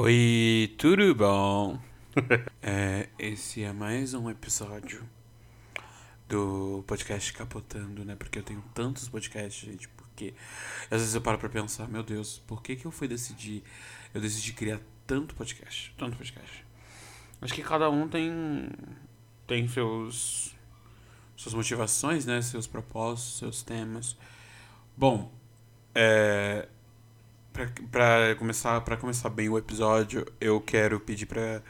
Oi, tudo bom? é, esse é mais um episódio do podcast Capotando, né? Porque eu tenho tantos podcasts, gente, porque às vezes eu paro pra pensar, meu Deus, por que que eu fui decidir, eu decidi criar tanto podcast, tanto podcast. Acho que cada um tem tem seus suas motivações, né? Seus propósitos, seus temas. Bom, é, para começar para começar bem o episódio, eu quero pedir para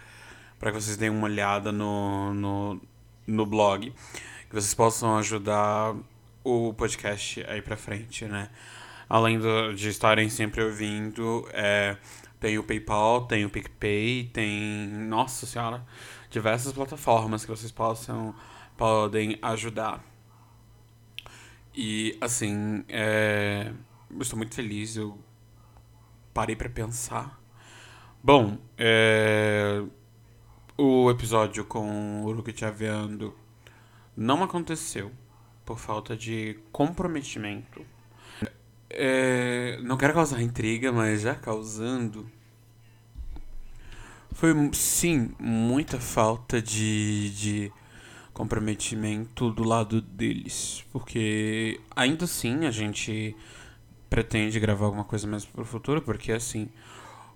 para que vocês deem uma olhada no, no, no blog, que vocês possam ajudar o podcast aí para frente, né? Além do, de estarem sempre ouvindo, é, tem o PayPal, tem o PicPay, tem, nossa senhora, diversas plataformas que vocês possam podem ajudar. E assim, é, eu estou muito feliz, eu parei para pensar. Bom, é... o episódio com o Luke Chaveando não aconteceu por falta de comprometimento. É... Não quero causar intriga, mas já causando. Foi, sim, muita falta de, de comprometimento do lado deles. Porque ainda assim a gente pretende gravar alguma coisa mais pro futuro, porque assim,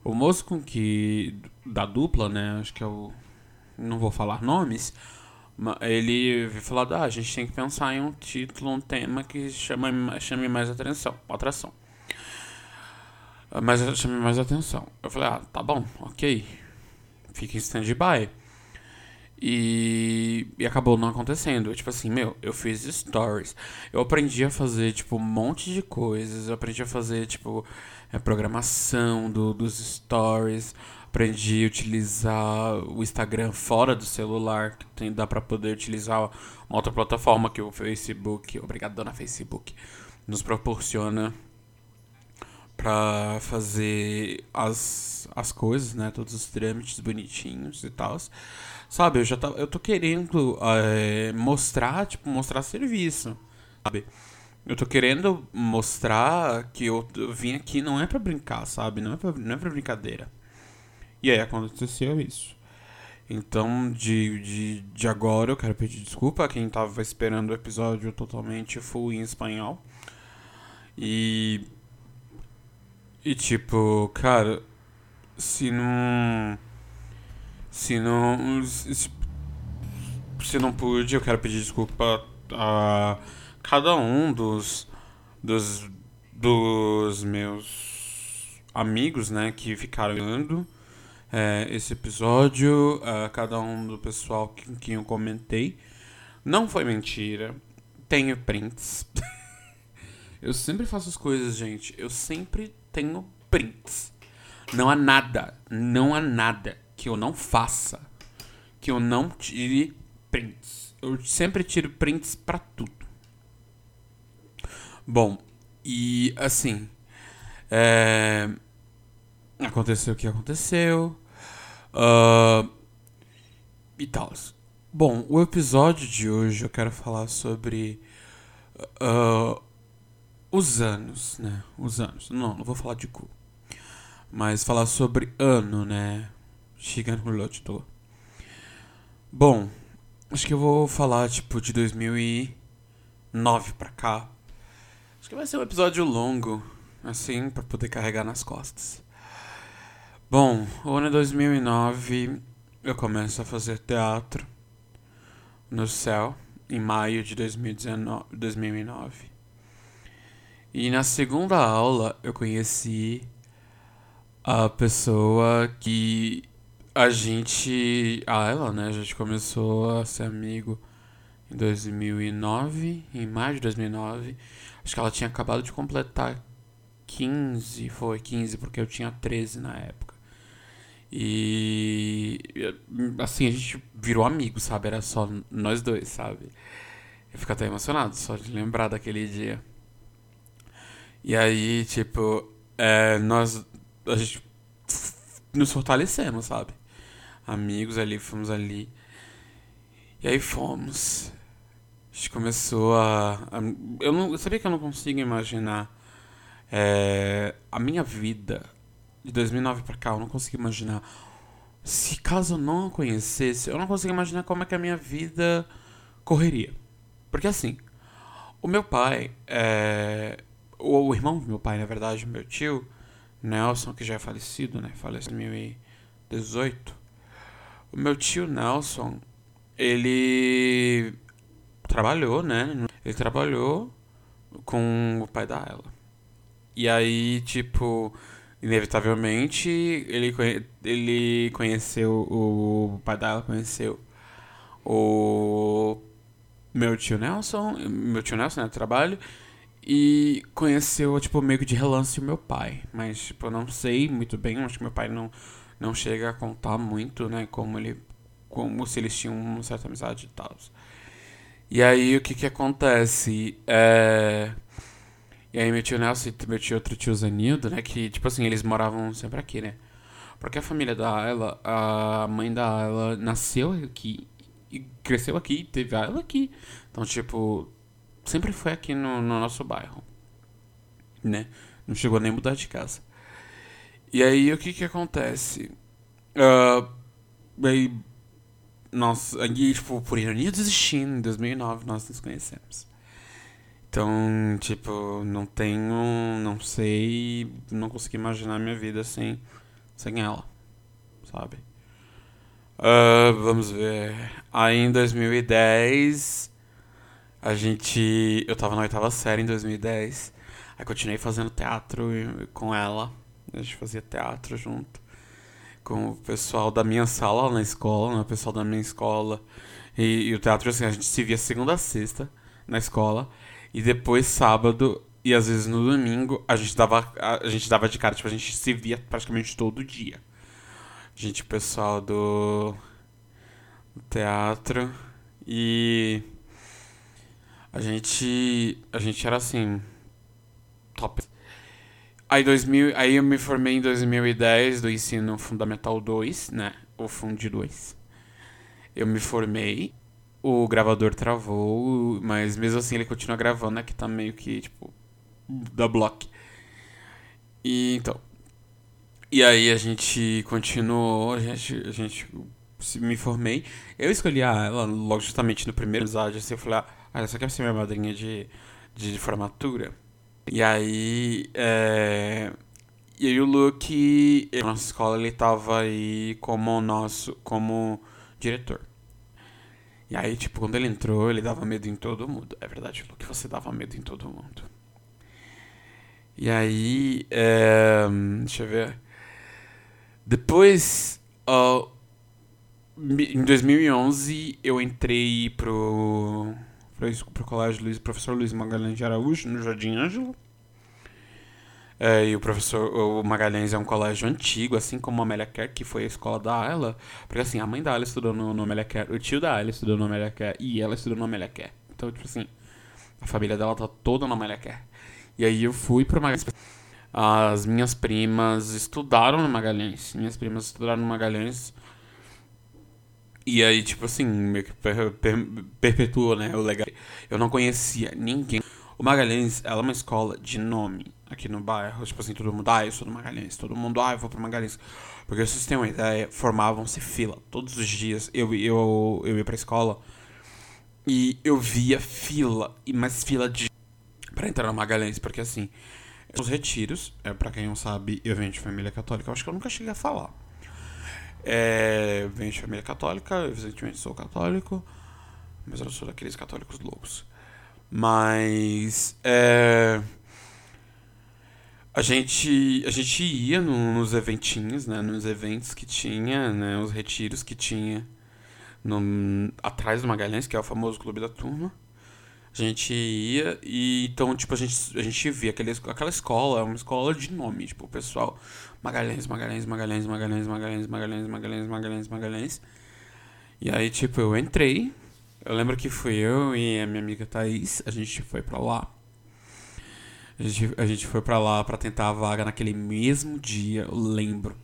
o moço com que. da dupla, né? Acho que é o. Não vou falar nomes. Ele falou: ah, a gente tem que pensar em um título, um tema que chama, chame mais atenção. Atração. Mas chame mais atenção. Eu falei: ah, tá bom, ok. Fica em stand-by. E, e acabou não acontecendo. Tipo assim, meu, eu fiz stories. Eu aprendi a fazer, tipo, um monte de coisas. Eu aprendi a fazer, tipo, a programação do, dos stories. Aprendi a utilizar o Instagram fora do celular. Que tem, dá pra poder utilizar uma outra plataforma que o Facebook, obrigado, dona Facebook, nos proporciona pra fazer as, as coisas, né? Todos os trâmites bonitinhos e tal. Sabe, eu já tá, eu tô querendo é, mostrar, tipo, mostrar serviço, sabe? Eu tô querendo mostrar que eu, eu vim aqui não é para brincar, sabe? Não é pra, não é pra brincadeira. E aí aconteceu isso. Então, de, de, de agora eu quero pedir desculpa a quem tava esperando o episódio totalmente full em espanhol. E. E tipo, cara, se não se não. Se não pude, eu quero pedir desculpa a cada um dos. dos. dos meus amigos, né, que ficaram vendo é, esse episódio, a cada um do pessoal com quem eu comentei. Não foi mentira. Tenho prints. eu sempre faço as coisas, gente. Eu sempre tenho prints. Não há nada, não há nada que eu não faça, que eu não tire prints. Eu sempre tiro prints para tudo. Bom, e assim, é... aconteceu o que aconteceu. Uh... E tal. Bom, o episódio de hoje eu quero falar sobre uh... os anos, né? Os anos. Não, não vou falar de cu. Mas falar sobre ano, né? Shiganulotto. Bom, acho que eu vou falar tipo de 2009 pra cá. Acho que vai ser um episódio longo, assim, para poder carregar nas costas. Bom, o ano é 2009, eu começo a fazer teatro no céu em maio de 2019, 2009. E na segunda aula eu conheci a pessoa que a gente. Ah, ela, né? A gente começou a ser amigo em 2009, em maio de 2009. Acho que ela tinha acabado de completar 15, foi 15, porque eu tinha 13 na época. E. Assim, a gente virou amigo, sabe? Era só nós dois, sabe? Eu fico até emocionado só de lembrar daquele dia. E aí, tipo, é, nós. A gente nos fortalecemos, sabe? Amigos ali, fomos ali. E aí fomos. A gente começou a. a eu, não, eu sabia que eu não consigo imaginar é, a minha vida de 2009 pra cá, eu não consigo imaginar. Se caso eu não a conhecesse, eu não consigo imaginar como é que a minha vida correria. Porque assim, o meu pai, é... o, irmão do meu pai, na verdade, meu tio, Nelson, que já é falecido, né? Faleceu em 2018. O meu tio Nelson, ele trabalhou, né? Ele trabalhou com o pai da ela. E aí, tipo, inevitavelmente, ele, ele conheceu o pai dela, conheceu o meu tio Nelson, meu tio Nelson, né, trabalho, e conheceu, tipo, meio que de relance o meu pai. Mas, tipo, eu não sei muito bem, acho que meu pai não, não chega a contar muito, né, como ele, como se eles tinham uma certa amizade e tal. E aí, o que que acontece? É... E aí meu tio Nelson e meu tio outro tio Zanildo, né? Que, tipo assim, eles moravam sempre aqui, né? Porque a família da Ayla, a mãe da Ayla nasceu aqui e cresceu aqui, teve a Ayla aqui. Então, tipo, sempre foi aqui no, no nosso bairro, né? Não chegou nem a mudar de casa. E aí, o que que acontece? Uh, aí, nós, aí, tipo, por ironia do destino, em 2009, nós nos conhecemos. Então, tipo, não tenho, não sei, não consegui imaginar minha vida sem, sem ela, sabe? Uh, vamos ver. Aí em 2010, a gente. Eu tava na oitava série em 2010. Aí continuei fazendo teatro com ela. A gente fazia teatro junto. Com o pessoal da minha sala na escola, né? O pessoal da minha escola. E, e o teatro, assim, a gente se via segunda a sexta na escola. E depois sábado e às vezes no domingo a gente dava a, gente dava de cara, tipo, a gente se via praticamente todo dia. Gente, pessoal do, do teatro e a gente a gente era assim top. Aí 2000, aí eu me formei em 2010 do ensino fundamental 2, né? O Fundi 2. Eu me formei o gravador travou, mas mesmo assim ele continua gravando, aqui tá meio que, tipo, da block. E então. E aí a gente continuou, a gente, a gente me formei. Eu escolhi a ela logo justamente no primeiro episódio, assim, eu falei, ah, essa vai ser minha madrinha de, de formatura. E aí, é... E aí o Luke, na nossa escola, ele tava aí como nosso, como diretor. E aí, tipo, quando ele entrou, ele dava medo em todo mundo. É verdade, Luke, você dava medo em todo mundo. E aí, é... deixa eu ver. Depois, uh, em 2011, eu entrei pro, pro, pro Colégio Luiz, Professor Luiz Magalhães de Araújo, no Jardim Ângelo. É, e o professor o Magalhães é um colégio antigo, assim como a Amélia Kerr, que foi a escola da Ayla. Porque assim, a mãe da Ayla estudou no, no Amélia Kerr, o tio da Ayla estudou no Amélia Kerr e ela estudou no Amélia Kerr. Então, tipo assim, a família dela tá toda no Amélia Kerr. E aí eu fui pro Magalhães. As minhas primas estudaram no Magalhães. Minhas primas estudaram no Magalhães. E aí, tipo assim, meio que per, per, perpetuou, né, o legal. Eu não conhecia ninguém. O Magalhães, ela é uma escola de nome aqui no bairro. Tipo assim, todo mundo, ah, eu sou do Magalhães. Todo mundo, ah, eu vou pro Magalhães. Porque vocês têm uma ideia, formavam-se fila todos os dias. Eu, eu, eu ia pra escola e eu via fila, e mais fila de. pra entrar no Magalhães, porque assim. Os retiros, é, pra quem não sabe, eu venho de família católica, eu acho que eu nunca cheguei a falar. É, venho de família católica, eu evidentemente sou católico, mas eu não sou daqueles católicos loucos. Mas. É, a gente, a gente ia no, nos eventinhos, né? Nos eventos que tinha, né? Os retiros que tinha no, atrás do Magalhães, que é o famoso clube da turma. A gente ia e então, tipo, a gente, a gente via aquele, aquela escola, uma escola de nome, tipo, o pessoal Magalhães, Magalhães, Magalhães, Magalhães, Magalhães, Magalhães, Magalhães, Magalhães, Magalhães. E aí, tipo, eu entrei. Eu lembro que fui eu e a minha amiga Thaís, a gente foi pra lá. A gente, a gente foi para lá para tentar a vaga naquele mesmo dia, eu lembro.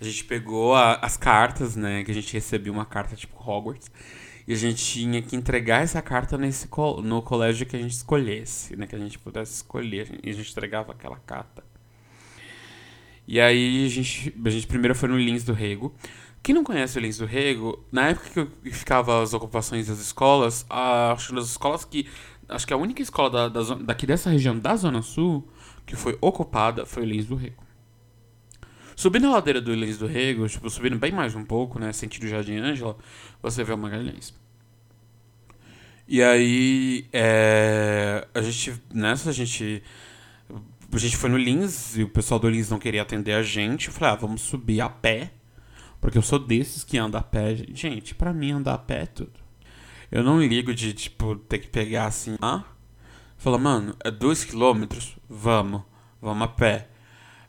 A gente pegou a, as cartas, né? Que a gente recebia uma carta tipo Hogwarts. E a gente tinha que entregar essa carta nesse no colégio que a gente escolhesse, né? Que a gente pudesse escolher. E a gente entregava aquela carta. E aí a gente, a gente primeiro foi no Lins do Rego. Quem não conhece o Lins do Rego, na época que eu ficava as ocupações das escolas, acho das escolas que. Acho que a única escola da, da, daqui dessa região da Zona Sul que foi ocupada foi o Lins do Rego. Subindo a ladeira do Lins do Rego, tipo, subindo bem mais um pouco, né? Sentido Jardim Ângela, você vê o Magalhães. E aí, é, a gente, nessa a gente, a gente foi no Lins e o pessoal do Lins não queria atender a gente. Eu falei, ah, vamos subir a pé, porque eu sou desses que anda a pé. Gente, para mim andar a pé é tudo. Eu não ligo de, tipo, ter que pegar assim, ah, fala, mano, é 2 quilômetros? Vamos, vamos a pé.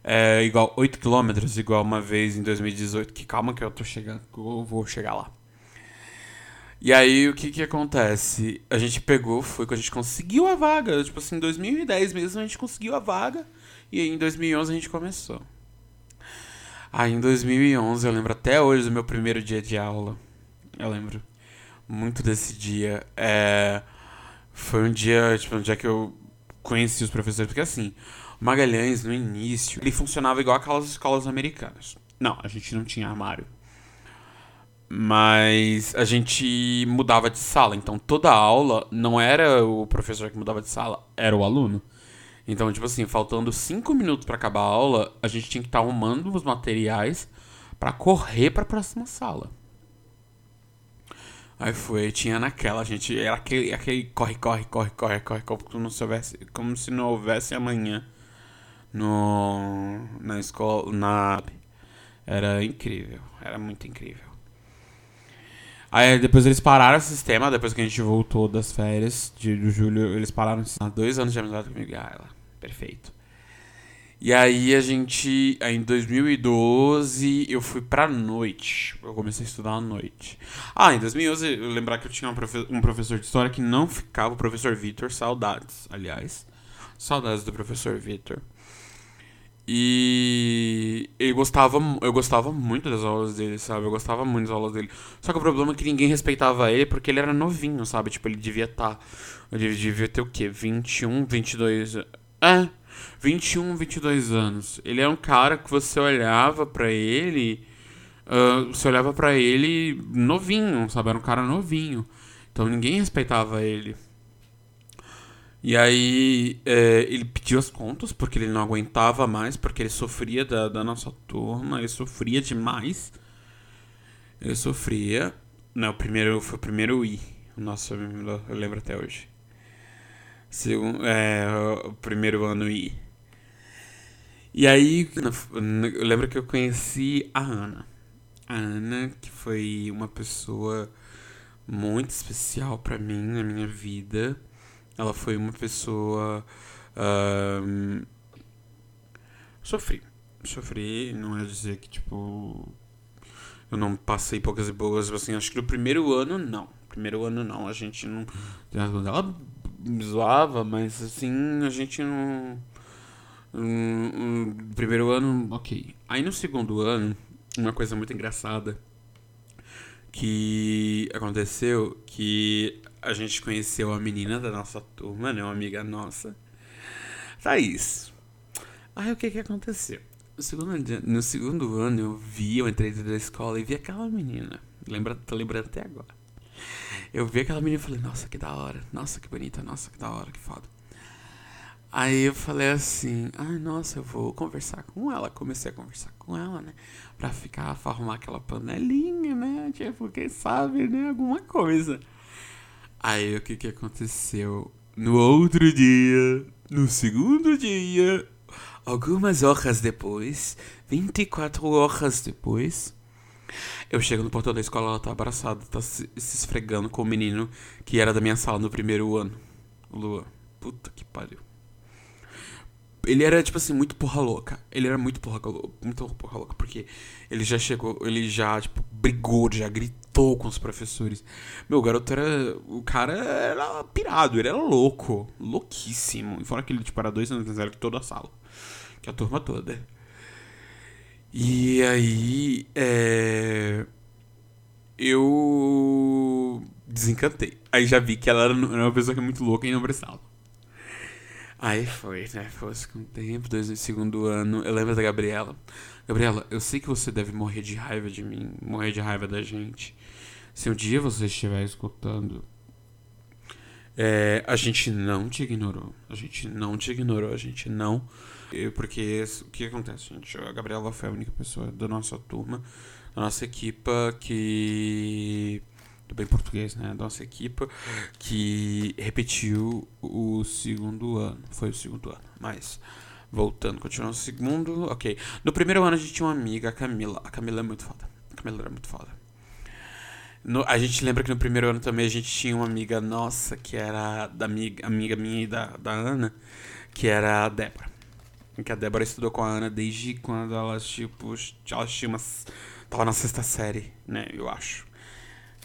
É igual 8 quilômetros, igual uma vez em 2018, que calma que eu tô chegando, eu vou chegar lá. E aí, o que que acontece? A gente pegou, foi que a gente conseguiu a vaga. Tipo assim, em 2010 mesmo a gente conseguiu a vaga. E aí, em 2011 a gente começou. Aí, em 2011, eu lembro até hoje do meu primeiro dia de aula. Eu lembro muito desse dia. É... Foi um dia, tipo, um dia que eu conheci os professores. Porque assim, Magalhães, no início, ele funcionava igual aquelas escolas americanas. Não, a gente não tinha armário. Mas a gente mudava de sala, então toda aula não era o professor que mudava de sala, era o aluno. Então, tipo assim, faltando cinco minutos para acabar a aula, a gente tinha que estar tá arrumando os materiais para correr para a próxima sala. Aí foi, tinha naquela, gente era aquele, aquele corre, corre, corre, corre, corre, como se houvesse, como se não houvesse amanhã no na escola, na era incrível, era muito incrível. Aí depois eles pararam o sistema, depois que a gente voltou das férias de, do julho, eles pararam há dois anos de amizade comigo. Ah, ela, perfeito. E aí a gente, aí em 2012, eu fui pra noite. Eu comecei a estudar à noite. Ah, em 2011, eu lembrar que eu tinha um, profe um professor de história que não ficava, o professor Vitor, saudades, aliás. Saudades do professor Vitor. E ele gostava, eu gostava muito das aulas dele, sabe? Eu gostava muito das aulas dele. Só que o problema é que ninguém respeitava ele porque ele era novinho, sabe? Tipo, ele devia estar. Tá, ele devia ter o quê? 21, 22. É, 21, 22 anos. Ele é um cara que você olhava para ele. Uh, você olhava para ele novinho, sabe? Era um cara novinho. Então ninguém respeitava ele. E aí é, ele pediu as contas porque ele não aguentava mais, porque ele sofria da, da nossa turma, ele sofria demais. Ele sofria. Não, o primeiro foi o primeiro I. Nossa, eu lembro até hoje. Segundo, é, o primeiro ano I. E aí, eu lembro que eu conheci a Ana. A Ana, que foi uma pessoa muito especial para mim na minha vida ela foi uma pessoa. Uh, sofri. Sofri, não é dizer que, tipo. Eu não passei poucas e boas, assim, acho que no primeiro ano, não. Primeiro ano, não. A gente não. Ela me zoava, mas, assim, a gente não. No primeiro ano, ok. Aí no segundo ano, uma coisa muito engraçada que aconteceu que a gente conheceu a menina da nossa turma, né? Uma amiga nossa. Thaís. Aí o que que aconteceu? No segundo, no segundo ano eu vi, eu entrei dentro da escola e vi aquela menina. Lembra, tô lembrando até agora. Eu vi aquela menina e falei, nossa, que da hora. Nossa, que bonita. Nossa, que da hora, que foda. Aí eu falei assim, ai, nossa, eu vou conversar com ela. Comecei a conversar com ela, né? Pra ficar, arrumar aquela panelinha, né? Tipo, quem sabe, né? Alguma coisa. Aí o que que aconteceu? No outro dia, no segundo dia, algumas horas depois, 24 horas depois, eu chego no portão da escola, ela tá abraçada, tá se, se esfregando com o menino que era da minha sala no primeiro ano. Lua. Puta que pariu. Ele era, tipo assim, muito porra louca. Ele era muito porra muito porra louca, porque ele já chegou, ele já, tipo, brigou, já gritou com os professores. Meu, o garoto era. O cara era pirado, ele era louco. Louquíssimo. E fora que ele, tipo, era dois anos mais velho que toda a sala. Que a turma toda. E aí. É. Eu. Desencantei. Aí já vi que ela era uma pessoa que é muito louca e não prestava. Aí foi, né? Foi o tempo, dois, segundo ano. Eu lembro da Gabriela. Gabriela, eu sei que você deve morrer de raiva de mim, morrer de raiva da gente. Se um dia você estiver escutando, é, a gente não te ignorou. A gente não te ignorou, a gente não. Porque o que acontece, gente? A Gabriela foi a única pessoa da nossa turma, da nossa equipa que. Do bem português, né? Nossa equipa que repetiu o segundo ano. Foi o segundo ano. Mas, voltando, continuando o segundo. Ok. No primeiro ano a gente tinha uma amiga, a Camila. A Camila é muito foda. A Camila era muito foda. No, a gente lembra que no primeiro ano também a gente tinha uma amiga nossa, que era da amiga, amiga minha e da, da Ana, que era a Débora. Que a Débora estudou com a Ana desde quando elas, tipo, elas tinham umas. Tava na sexta série, né, eu acho.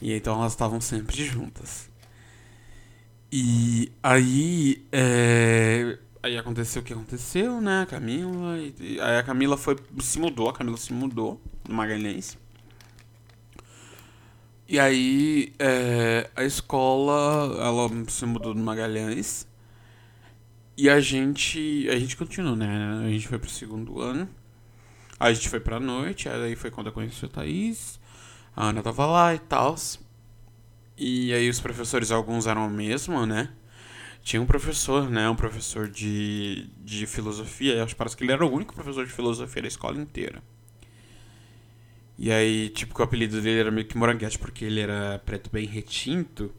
E então elas estavam sempre juntas. E aí. É, aí aconteceu o que aconteceu, né, a Camila. E, aí a Camila foi. se mudou, a Camila se mudou no Magalhães. E aí, é, a escola, ela se mudou do Magalhães. E a gente, a gente continuou, né? A gente foi pro segundo ano. Aí a gente foi pra noite, aí foi quando eu conheci a Thaís. A Ana tava lá e tal. E aí os professores, alguns eram o mesmo, né? Tinha um professor, né? Um professor de, de filosofia. Acho que parece que ele era o único professor de filosofia da escola inteira. E aí, tipo, o apelido dele era meio que moranguete, porque ele era preto bem retinto.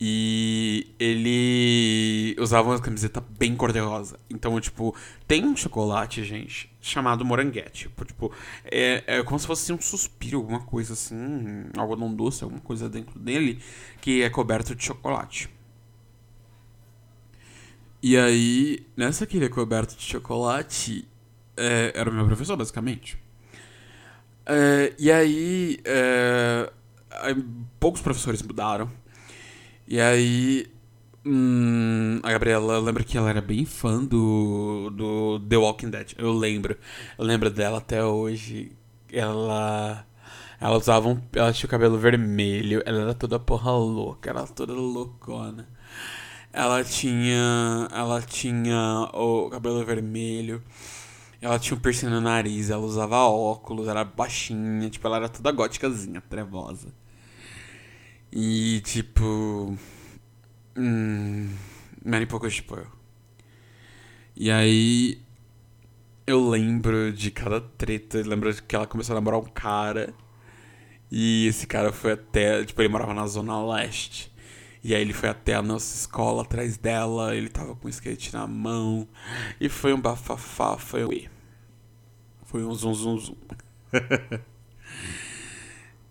E ele usava uma camiseta bem cor-de-rosa. Então, tipo, tem um chocolate, gente, chamado moranguete. Tipo, é, é como se fosse um suspiro, alguma coisa assim, algodão doce, alguma coisa dentro dele, que é coberto de chocolate. E aí, nessa que ele é coberto de chocolate, é, era o meu professor, basicamente. É, e aí, é, poucos professores mudaram. E aí, hum, a Gabriela, lembra que ela era bem fã do, do The Walking Dead. Eu lembro. Eu lembro dela até hoje. Ela. Ela usava um. Ela tinha o cabelo vermelho. Ela era toda porra louca. Ela era toda loucona. Ela tinha. Ela tinha o cabelo vermelho. Ela tinha um piercing no nariz, ela usava óculos, era baixinha, tipo, ela era toda góticazinha, trevosa. E, tipo. Hum. Many pouco tipo eu. E aí. Eu lembro de cada treta. Lembro que ela começou a namorar um cara. E esse cara foi até. Tipo, ele morava na Zona Leste. E aí ele foi até a nossa escola atrás dela. Ele tava com o skate na mão. E foi um bafafá. Foi um. Foi um zum zum zum.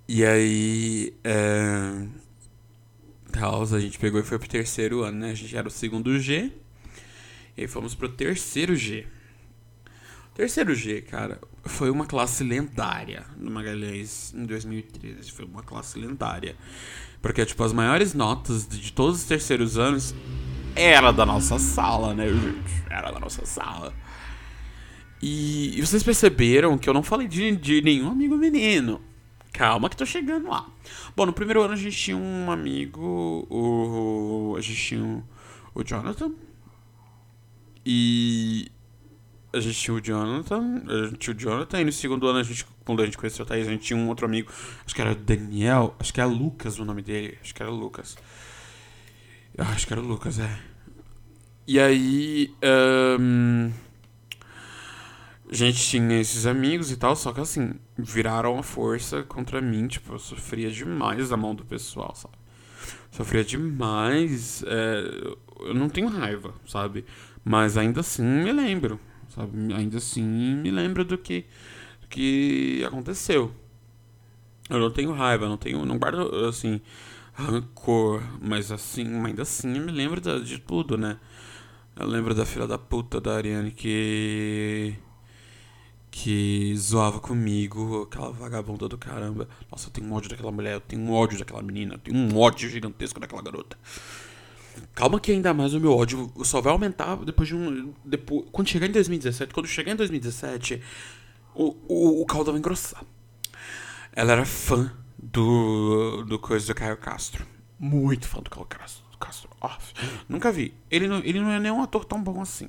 e aí. É... a gente pegou e foi pro terceiro ano, né? A gente era o segundo G. E fomos pro terceiro G. O terceiro G, cara, foi uma classe lendária no Magalhães em 2013. Foi uma classe lendária. Porque, tipo, as maiores notas de todos os terceiros anos era da nossa sala, né, gente? Era da nossa sala. E, e vocês perceberam que eu não falei de, de nenhum amigo menino. Calma que tô chegando lá. Bom, no primeiro ano a gente tinha um amigo, o, a gente tinha o, o Jonathan. E a gente tinha o Jonathan, a gente tinha o Jonathan, e no segundo ano, a gente, quando a gente conheceu o Thaís, a gente tinha um outro amigo, acho que era Daniel, acho que era Lucas o nome dele, acho que era Lucas. Acho que era Lucas, é. E aí. Um, a gente tinha esses amigos e tal, só que assim, viraram a força contra mim, tipo, eu sofria demais da mão do pessoal, sabe? Sofria demais. É, eu não tenho raiva, sabe? Mas ainda assim me lembro, sabe? Ainda assim me lembro do que, do que aconteceu. Eu não tenho raiva, não tenho. Não guardo, assim, rancor, mas assim, ainda assim me lembro de, de tudo, né? Eu lembro da filha da puta da Ariane que que zoava comigo, aquela vagabunda do caramba. Nossa, eu tenho um ódio daquela mulher, eu tenho um ódio daquela menina, eu tenho um ódio gigantesco daquela garota. Calma que ainda mais o meu ódio só vai aumentar depois de um. Depois, quando chegar em 2017, quando chegar em 2017, o, o, o caldo vai engrossar. Ela era fã do, do coisa do Caio Castro. Muito fã do Caio Castro. Kastorf. Nunca vi. Ele não, ele não é nem um ator tão bom assim.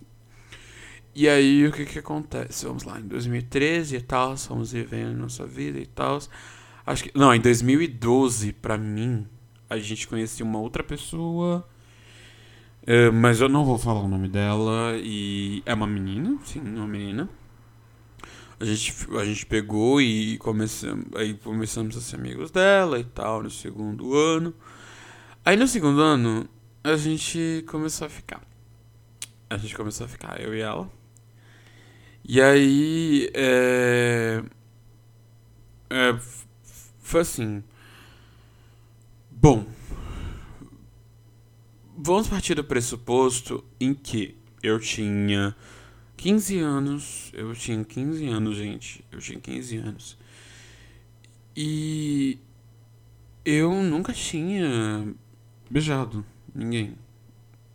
E aí, o que que acontece? Vamos lá, em 2013 e tal, fomos vivendo nossa vida e tal. Acho que. Não, em 2012, pra mim, a gente conhecia uma outra pessoa. é, mas eu não vou falar o nome dela. E é uma menina, sim, uma menina. A gente, a gente pegou e começamos, aí começamos a ser amigos dela e tal, no segundo ano. Aí no segundo ano, a gente começou a ficar. A gente começou a ficar, eu e ela. E aí, é... é foi assim. Bom, vamos partir do pressuposto em que eu tinha 15 anos. Eu tinha 15 anos, gente. Eu tinha 15 anos. E eu nunca tinha beijado ninguém.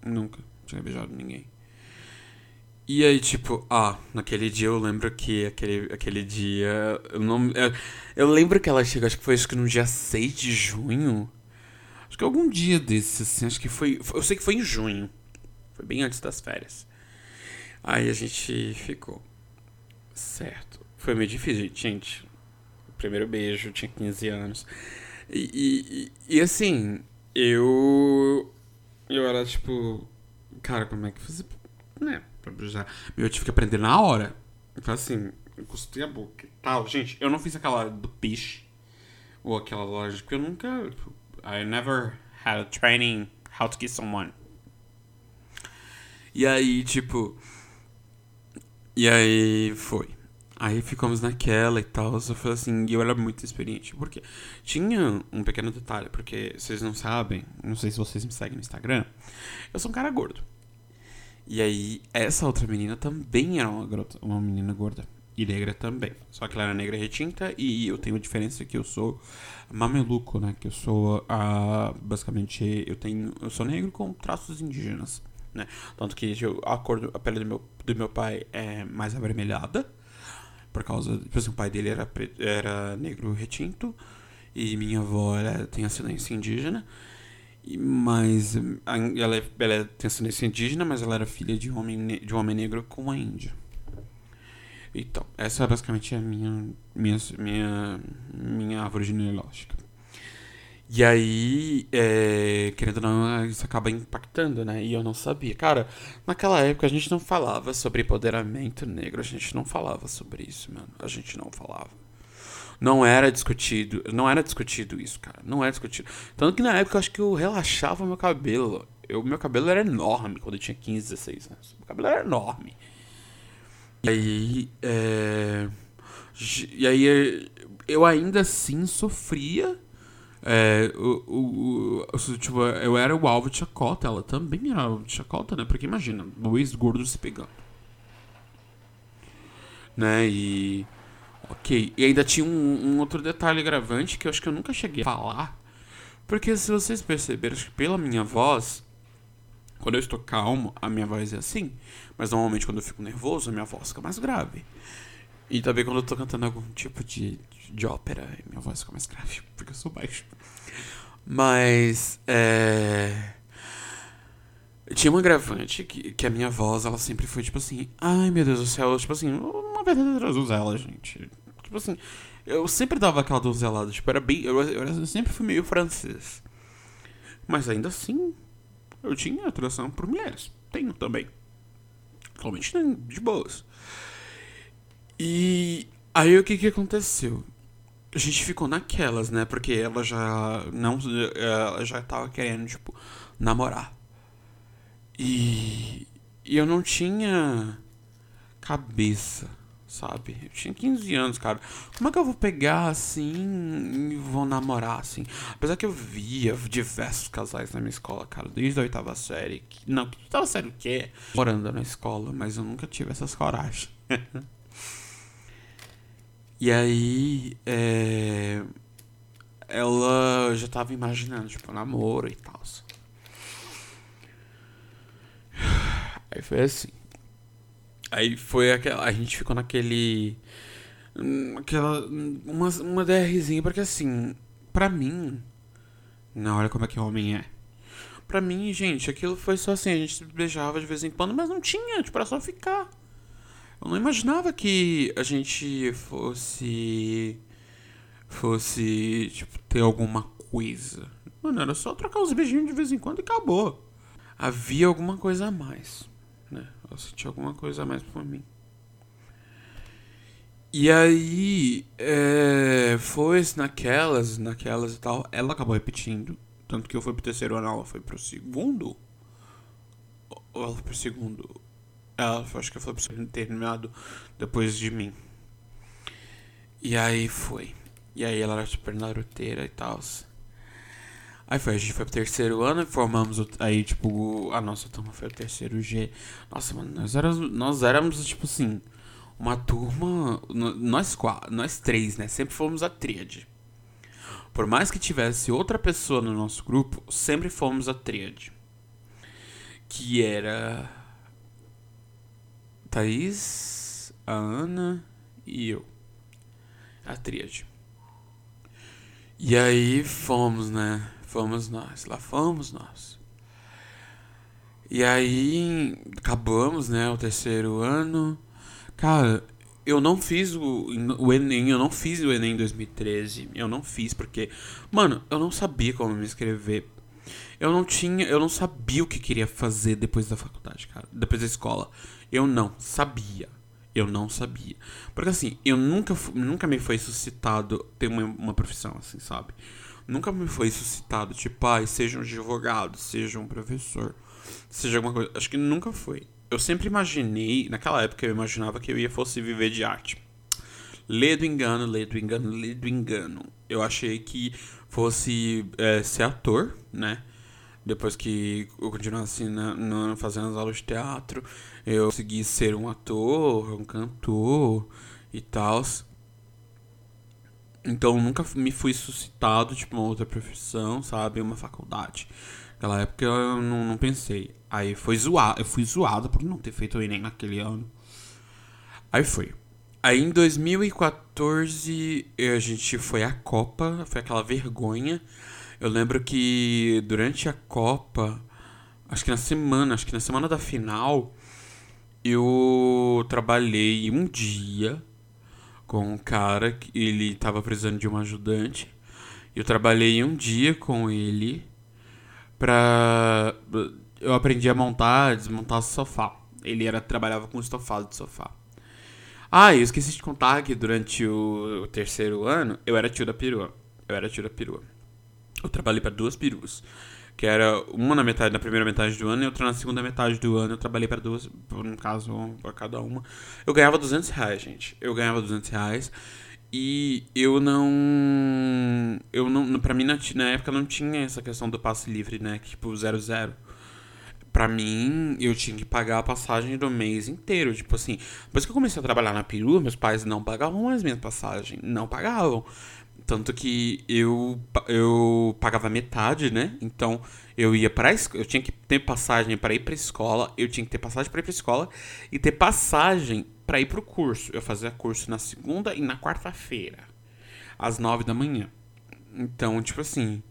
Nunca tinha beijado ninguém. E aí, tipo, ah, naquele dia eu lembro que aquele, aquele dia. Eu não. Eu, eu lembro que ela chegou, acho que foi acho que no dia 6 de junho. Acho que algum dia desses, assim, acho que foi. Eu sei que foi em junho. Foi bem antes das férias. Aí a gente ficou. Certo. Foi meio difícil, gente. Primeiro beijo, tinha 15 anos. E, e, e, assim, eu. Eu era tipo. Cara, como é que fazer. Né? Pra beijar. Eu tive que aprender na hora. Então assim, eu custei a boca e tal. Gente, eu não fiz aquela do peixe. Ou aquela loja, porque eu nunca. I never had a training how to kiss someone. E aí, tipo. E aí foi. Aí ficamos naquela e tal. Eu falei assim, e eu era muito experiente. Porque tinha um pequeno detalhe, porque vocês não sabem, não sei se vocês me seguem no Instagram, eu sou um cara gordo. E aí, essa outra menina também era uma, garota, uma menina gorda. E negra também. Só que ela era negra retinta e eu tenho a diferença que eu sou mameluco, né? Que eu sou, ah, basicamente, eu tenho, eu sou negro com traços indígenas, né? Tanto que eu, a cor, do, a pele do meu, do meu pai é mais avermelhada. Por causa, tipo assim, o pai dele era, era negro retinto. E minha avó, ela tem ascendência indígena. Mas ela, é- ela ascendência indígena, mas ela era filha de um homem, de um homem negro com a Índia. Então, essa é basicamente a minha, minha, minha, minha árvore genealógica. E aí, é, querendo ou não, isso acaba impactando, né? E eu não sabia. Cara, naquela época a gente não falava sobre empoderamento negro, a gente não falava sobre isso, mano. A gente não falava. Não era discutido, não era discutido isso, cara. Não era discutido. Tanto que na época eu acho que eu relaxava meu cabelo. Eu, meu cabelo era enorme quando eu tinha 15, 16 anos. Meu cabelo era enorme. E aí, é... E aí, é, eu ainda assim sofria. É, o, o, o- tipo, eu era o alvo de chacota, ela também era alvo de chacota, né? Porque imagina, dois gordos se pegando. Né? E. Ok. E ainda tinha um, um outro detalhe gravante que eu acho que eu nunca cheguei a falar. Porque se vocês perceberam, acho que pela minha voz, quando eu estou calmo, a minha voz é assim. Mas normalmente quando eu fico nervoso, a minha voz fica mais grave. E também quando eu tô cantando algum tipo de, de ópera, minha voz fica mais grave, porque eu sou baixo. Mas, é... Tinha uma gravante que, que a minha voz, ela sempre foi tipo assim... Ai, meu Deus do céu, tipo assim, uma verdadeira donzela, gente. Tipo assim, eu sempre dava aquela donzelada, tipo, era bem... Eu, eu, sempre fui meio francês. Mas ainda assim, eu tinha atração por mulheres. Tenho também. Atualmente tem, de boas. E aí o que que aconteceu? A gente ficou naquelas, né? Porque ela já não ela já tava querendo, tipo, namorar. E, eu não tinha cabeça, sabe? Eu tinha 15 anos, cara. Como é que eu vou pegar assim e vou namorar assim? Apesar que eu via diversos casais na minha escola, cara, desde a oitava série. que- Não, que oitava série o quê? Morando na escola, mas eu nunca tive essas coragem. E aí, é, ela já tava imaginando, tipo, namoro e tal. Aí foi assim. Aí foi aquela. A gente ficou naquele. Aquela. Uma, uma DRzinha, porque assim, pra mim. Não, olha como é que homem é. Pra mim, gente, aquilo foi só assim, a gente beijava de vez em quando, mas não tinha, tipo, era só ficar. Eu não imaginava que a gente fosse. fosse, tipo, ter alguma coisa. Mano, era só trocar uns beijinhos de vez em quando e acabou. Havia alguma coisa a mais, né? Eu senti alguma coisa a mais por mim. E aí, é, foi naquelas, naquelas e tal. Ela acabou repetindo. Tanto que eu fui pro terceiro ano, ela foi pro segundo. Ou ela foi pro segundo? Ela, acho que foi pro segundo terminado depois de mim. E aí foi. E aí ela era super naruteira e tal. Aí foi, a gente foi pro terceiro ano e formamos o, aí, tipo, a nossa turma foi o terceiro G. Nossa, mano, nós éramos, nós éramos tipo assim, uma turma. Nós quatro, nós três, né? Sempre fomos a tríade. Por mais que tivesse outra pessoa no nosso grupo, sempre fomos a tríade. Que era. Thaís, a Ana e eu. A tríade. E aí fomos, né? Fomos nós, lá fomos nós. E aí acabamos, né, o terceiro ano. Cara, eu não fiz o, o Enem, eu não fiz o Enem em 2013. Eu não fiz porque, mano, eu não sabia como me inscrever. Eu não tinha, eu não sabia o que queria fazer depois da faculdade, cara, depois da escola. Eu não sabia. Eu não sabia. Porque assim, eu nunca, nunca me foi suscitado ter uma, uma profissão assim, sabe? Nunca me foi suscitado, tipo, pai, ah, seja um advogado, seja um professor, seja alguma coisa. Acho que nunca foi eu sempre imaginei, naquela época eu imaginava que eu ia fosse viver de arte. Lê do engano, lê do engano, lê do engano. Eu achei que fosse é, ser ator, né? Depois que eu continuasse na, na, fazendo as aulas de teatro, eu consegui ser um ator, um cantor e tal. Então nunca me fui suscitado, tipo, uma outra profissão, sabe? Uma faculdade. Naquela época eu não, não pensei. Aí foi zoado, eu fui zoado por não ter feito o Enem naquele ano. Aí foi. Aí em 2014 a gente foi à Copa, foi aquela vergonha. Eu lembro que durante a Copa, acho que na semana, acho que na semana da final, eu trabalhei um dia com um cara que ele tava precisando de um ajudante. Eu trabalhei um dia com ele pra. Eu aprendi a montar, desmontar sofá. Ele era trabalhava com estofado de sofá. Ah, eu esqueci de contar que durante o, o terceiro ano eu era tio da perua. Eu era tio da perua. Eu trabalhei para duas peruas. Que era uma na metade, na primeira metade do ano e outra na segunda metade do ano. Eu trabalhei para duas, no caso, para cada uma. Eu ganhava 200 reais, gente. Eu ganhava 200 reais. E eu não. Eu não. Pra mim, na, na época, não tinha essa questão do passe livre, né? Tipo, 00. Zero, Pra mim, eu tinha que pagar a passagem do mês inteiro. Tipo assim, depois que eu comecei a trabalhar na perua, meus pais não pagavam mais minha passagem. Não pagavam. Tanto que eu, eu pagava metade, né? Então eu ia para eu tinha que ter passagem para ir para escola, eu tinha que ter passagem para ir para escola e ter passagem para ir pro curso. Eu fazia curso na segunda e na quarta-feira, às nove da manhã. Então, tipo assim,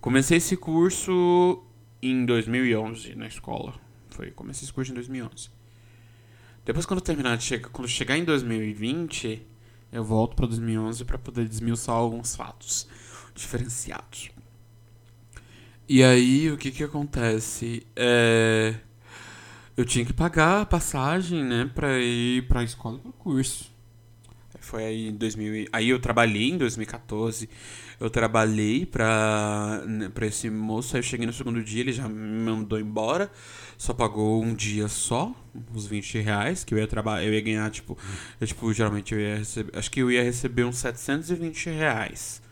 comecei esse curso em 2011 na escola. Foi, comecei esse curso em 2011. Depois quando terminar de chegar, quando chegar em 2020, eu volto para 2011 para poder desmiuçar alguns fatos diferenciados. E aí, o que que acontece? É eu tinha que pagar a passagem, né, pra ir pra escola e pro curso. Foi aí em 2000. Aí eu trabalhei em 2014. Eu trabalhei pra, né, pra esse moço. Aí eu cheguei no segundo dia, ele já me mandou embora. Só pagou um dia só, uns 20 reais, que eu ia trabalhar. Eu ia ganhar, tipo. Eu, tipo, geralmente eu ia receber. Acho que eu ia receber uns 720 reais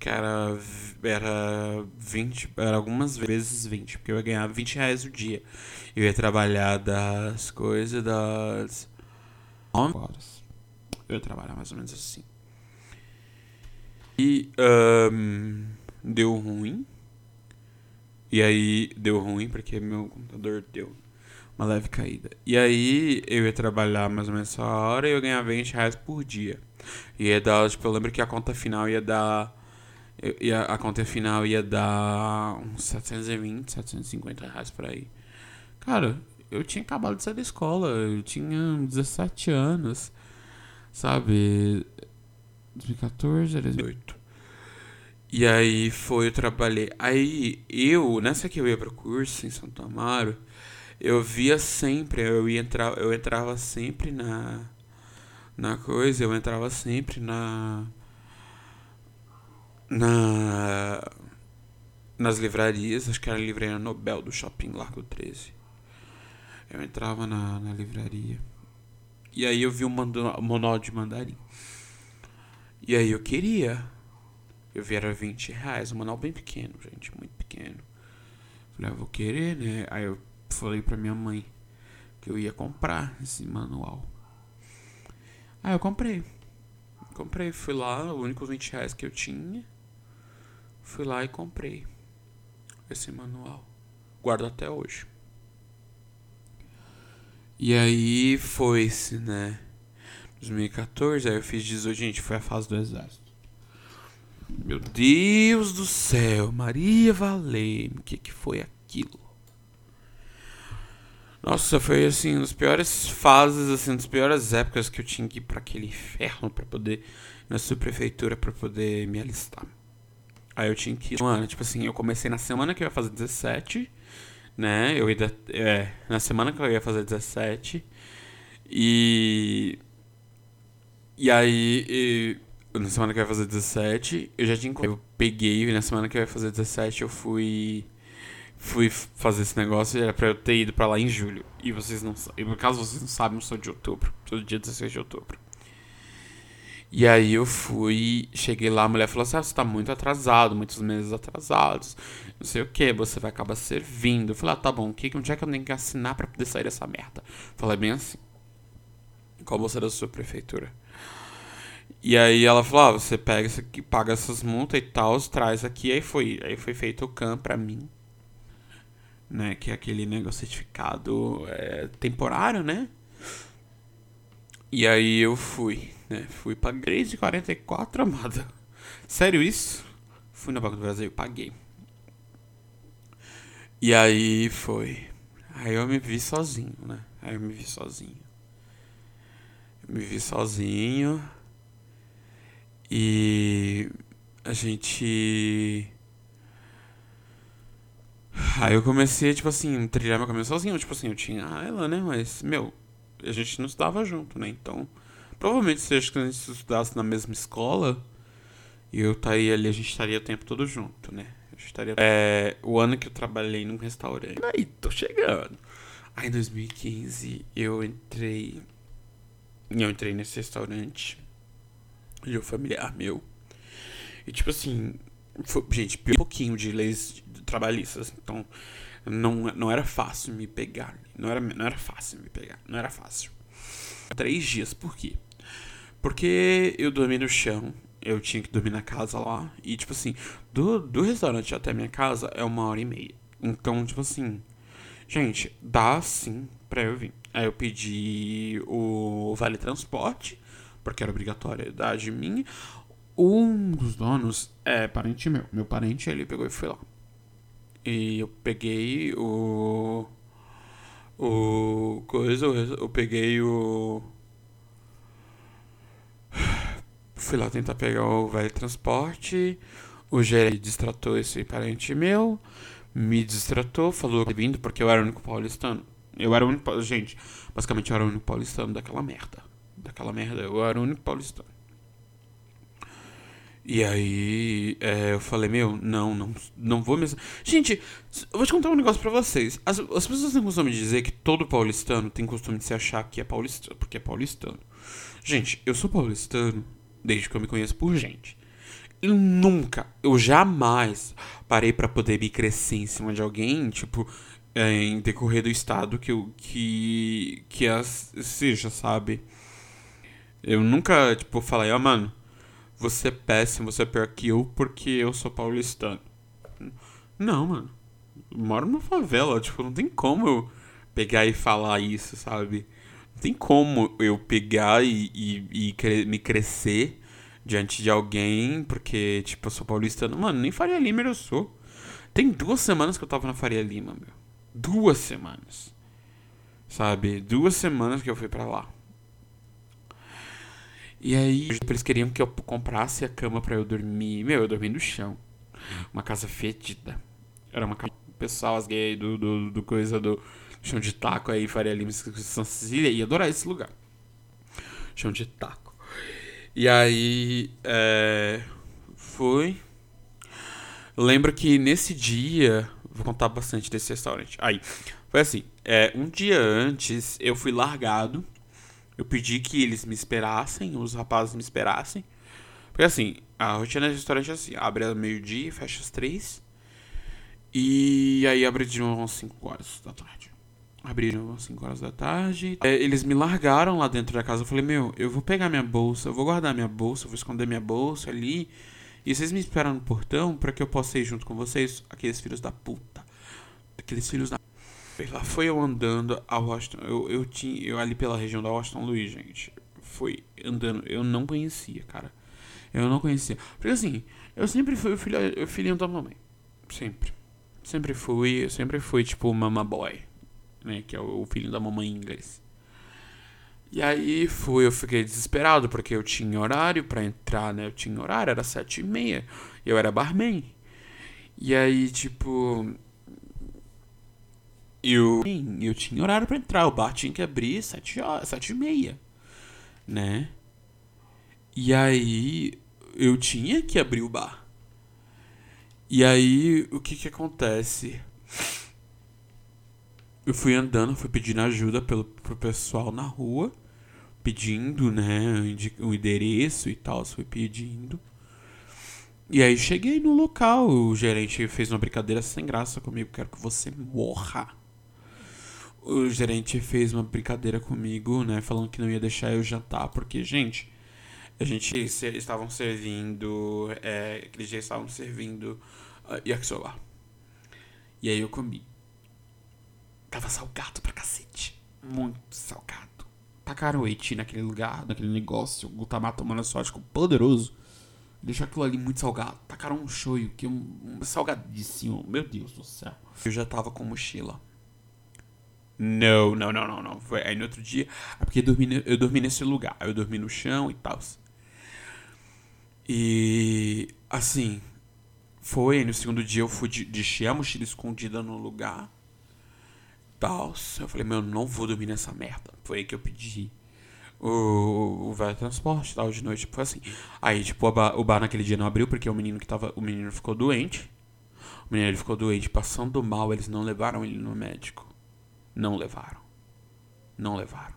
que era, era 20, era algumas vezes 20, porque eu ia ganhar 20 reais o dia. Eu ia trabalhar das coisas das 11 horas. Eu ia trabalhar mais ou menos assim. E um, deu ruim. E aí deu ruim porque meu computador deu uma leve caída. E aí eu ia trabalhar mais ou menos essa hora e eu ia ganhar 20 reais por dia. E ia dar, tipo, eu lembro que a conta final ia dar ia, a conta final ia dar uns 720, 750 reais por aí. Cara, eu tinha acabado de sair da escola, eu tinha 17 anos, sabe? 2014, 2008. E aí foi, eu trabalhei. Aí eu, nessa que eu ia pro curso em Santo Amaro, eu via sempre, eu ia entrar, eu entrava sempre na na coisa, eu entrava sempre na na nas livrarias, acho que era a livraria Nobel do Shopping Largo 13. Eu entrava na, na livraria. E aí eu vi um manual de mandarim. E aí eu queria. Eu vi era 20 reais, um manual bem pequeno, gente, muito pequeno. Falei, ah, vou querer, né? Aí eu falei pra minha mãe que eu ia comprar esse manual. Aí eu comprei. Comprei, fui lá, o único 20 reais que eu tinha. Fui lá e comprei esse manual. Guardo até hoje. E aí foi-se, né? 2014, aí eu fiz 18, gente, foi a fase do exército. Meu Deus do céu, Maria Valeme, o que, que foi aquilo? Nossa, foi assim, das piores fases, assim, das piores épocas que eu tinha que ir pra aquele inferno pra poder, na subprefeitura, pra poder me alistar. Aí eu tinha que ir, mano, tipo assim, eu comecei na semana que eu ia fazer 17, né? Eu ia, é, na semana que eu ia fazer 17, e e aí, e, na semana que ia fazer 17, eu já tinha. Eu peguei, na semana que ia fazer 17, eu fui. Fui fazer esse negócio e era pra eu ter ido pra lá em julho. E vocês não sabem. Caso vocês não sabem, eu sou de outubro. Sou do dia 16 de outubro. E aí eu fui, cheguei lá, a mulher falou assim: ah, você tá muito atrasado, muitos meses atrasados, não sei o que, você vai acabar servindo. Eu falei, ah, tá bom, que, onde é que eu tenho que assinar pra poder sair dessa merda? Falei bem assim. Qual você é da sua prefeitura? E aí ela falou, ah, você pega isso aqui, paga essas multas e tal, traz aqui. Aí foi, aí foi feito o CAM pra mim. Né, que é aquele negócio certificado é, temporário, né? E aí eu fui, né? Fui pra 3,44, amada. Sério isso? Fui no Banco do Brasil, paguei. E aí foi. Aí eu me vi sozinho, né? Aí eu me vi sozinho. Eu me vi sozinho. E a gente. Aí eu comecei, tipo assim, trilhar meu caminho sozinho. Tipo assim, eu tinha ela, né? Mas, meu, a gente não estudava junto, né? Então, provavelmente se a gente estudasse na mesma escola, eu estaria ali, a gente estaria o tempo todo junto, né? Gente estaria... É, o ano que eu trabalhei num restaurante. Aí, tô chegando. Aí, em 2015, eu entrei. Eu entrei nesse restaurante de um familiar meu. E tipo assim, foi, gente, um pouquinho de leis trabalhistas. Então, não, não era fácil me pegar. Não era, não era fácil me pegar. Não era fácil. Três dias, por quê? Porque eu dormi no chão, eu tinha que dormir na casa lá. E, tipo assim, do, do restaurante até minha casa é uma hora e meia. Então, tipo assim, gente, dá sim pra eu vir. Aí eu pedi o Vale Transporte porque era obrigatoriedade minha. Um dos donos é parente meu. Meu parente, ele pegou e foi lá. E eu peguei o. O. Coisa, eu peguei o. Fui lá tentar pegar o velho transporte. O gerente distratou esse parente meu. Me distratou, falou que vindo porque eu era o único paulistano. Eu era o único. Gente, basicamente eu era o único paulistano daquela merda daquela merda. Eu era o único paulistano. E aí é, eu falei, meu, não, não, não vou mesmo. Gente, eu vou te contar um negócio pra vocês. As, as pessoas têm costume de dizer que todo paulistano tem costume de se achar que é paulistano, porque é paulistano. Gente, eu sou paulistano desde que eu me conheço por gente. Eu nunca, eu jamais parei para poder me crescer em cima de alguém, tipo, é, em decorrer do estado que eu, que, que as, seja, sabe? Eu nunca, tipo, falei, ó, oh, mano, você é péssimo, você é pior que eu porque eu sou paulistano. Não, mano. Eu moro numa favela, tipo, não tem como eu pegar e falar isso, sabe? Não tem como eu pegar e, e, e me crescer diante de alguém, porque, tipo, eu sou paulistano. Mano, nem Faria Lima eu sou. Tem duas semanas que eu tava na Faria Lima, meu. Duas semanas. Sabe? Duas semanas que eu fui para lá. E aí, eles queriam que eu comprasse a cama para eu dormir. Meu, eu dormi no chão. Uma casa fedida. Era uma casa. Pessoal, as gays do, do, do coisa do chão de taco aí, Faria Lima, São Cecília, ia adorar esse lugar. Chão de taco. E aí, é, fui. lembro que nesse dia, vou contar bastante desse restaurante. Aí, foi assim, é, um dia antes eu fui largado eu pedi que eles me esperassem, os rapazes me esperassem. Porque assim, a rotina do restaurante é assim: abre ao meio-dia, fecha às três. E aí abre de novo às 5 horas da tarde. Abri de novo às 5 horas da tarde. É, eles me largaram lá dentro da casa. Eu falei: Meu, eu vou pegar minha bolsa, eu vou guardar minha bolsa, eu vou esconder minha bolsa ali. E vocês me esperam no portão para que eu possa ir junto com vocês, aqueles filhos da puta. Aqueles filhos da Lá foi eu andando a Washington. Eu, eu tinha. Eu ali pela região da Washington Luiz, gente. Foi andando. Eu não conhecia, cara. Eu não conhecia. Porque assim, eu sempre fui o, filho, o filhinho da mamãe. Sempre. Sempre fui. Eu sempre fui tipo mama boy. Né? Que é o, filho da mamãe inglês. E aí fui, eu fiquei desesperado porque eu tinha horário para entrar, né? Eu tinha horário, era sete e meia. Eu era barman. E aí, tipo, eu, eu tinha horário para entrar, o bar tinha que abrir sete horas, sete e meia, né? E aí eu tinha que abrir o bar. E aí o que que acontece? Eu fui andando, fui pedindo ajuda pelo, pro pessoal na rua, pedindo, né, o endereço e tal, fui pedindo. E aí cheguei no local, o gerente fez uma brincadeira sem graça comigo, quero que você morra o gerente fez uma brincadeira comigo, né? Falando que não ia deixar eu jantar, porque, gente, a gente estavam servindo. É, aqueles dias estavam servindo uh, yakisoba. E aí eu comi. Tava salgado pra cacete. Muito salgado. Tacaram eti naquele lugar, naquele negócio, glutamato monossódico poderoso. Deixou aquilo ali muito salgado. Tacaram um shoyu, que um, um salgadíssimo. Meu Deus do céu. Eu já tava com mochila. Não, não, não, não, não. Foi aí no outro dia. É porque eu dormi, eu dormi nesse lugar. Eu dormi no chão e tal. E assim, foi. No segundo dia eu fui de, deixei a mochila escondida no lugar. Tal. Eu falei, meu, não vou dormir nessa merda. Foi aí que eu pedi o, o velho transporte tal de noite. Foi assim. Aí, tipo, o bar, o bar naquele dia não abriu porque o menino que tava. O menino ficou doente. O menino ele ficou doente, passando mal, eles não levaram ele no médico. Não levaram. Não levaram.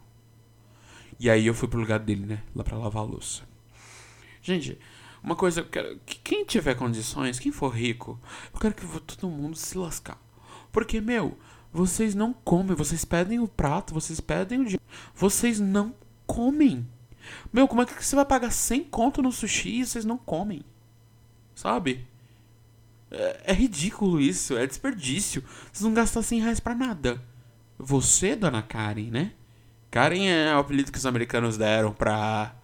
E aí eu fui pro lugar dele, né? Lá pra lavar a louça. Gente, uma coisa, eu quero, que quem tiver condições, quem for rico, eu quero que todo mundo se lascar. Porque, meu, vocês não comem, vocês pedem o prato, vocês pedem o dinheiro. Vocês não comem. Meu, como é que você vai pagar 100 conto no sushi e vocês não comem? Sabe? É, é ridículo isso, é desperdício. Vocês não gastam 100 reais pra nada. Você, dona Karen, né? Karen é o apelido que os americanos deram pra.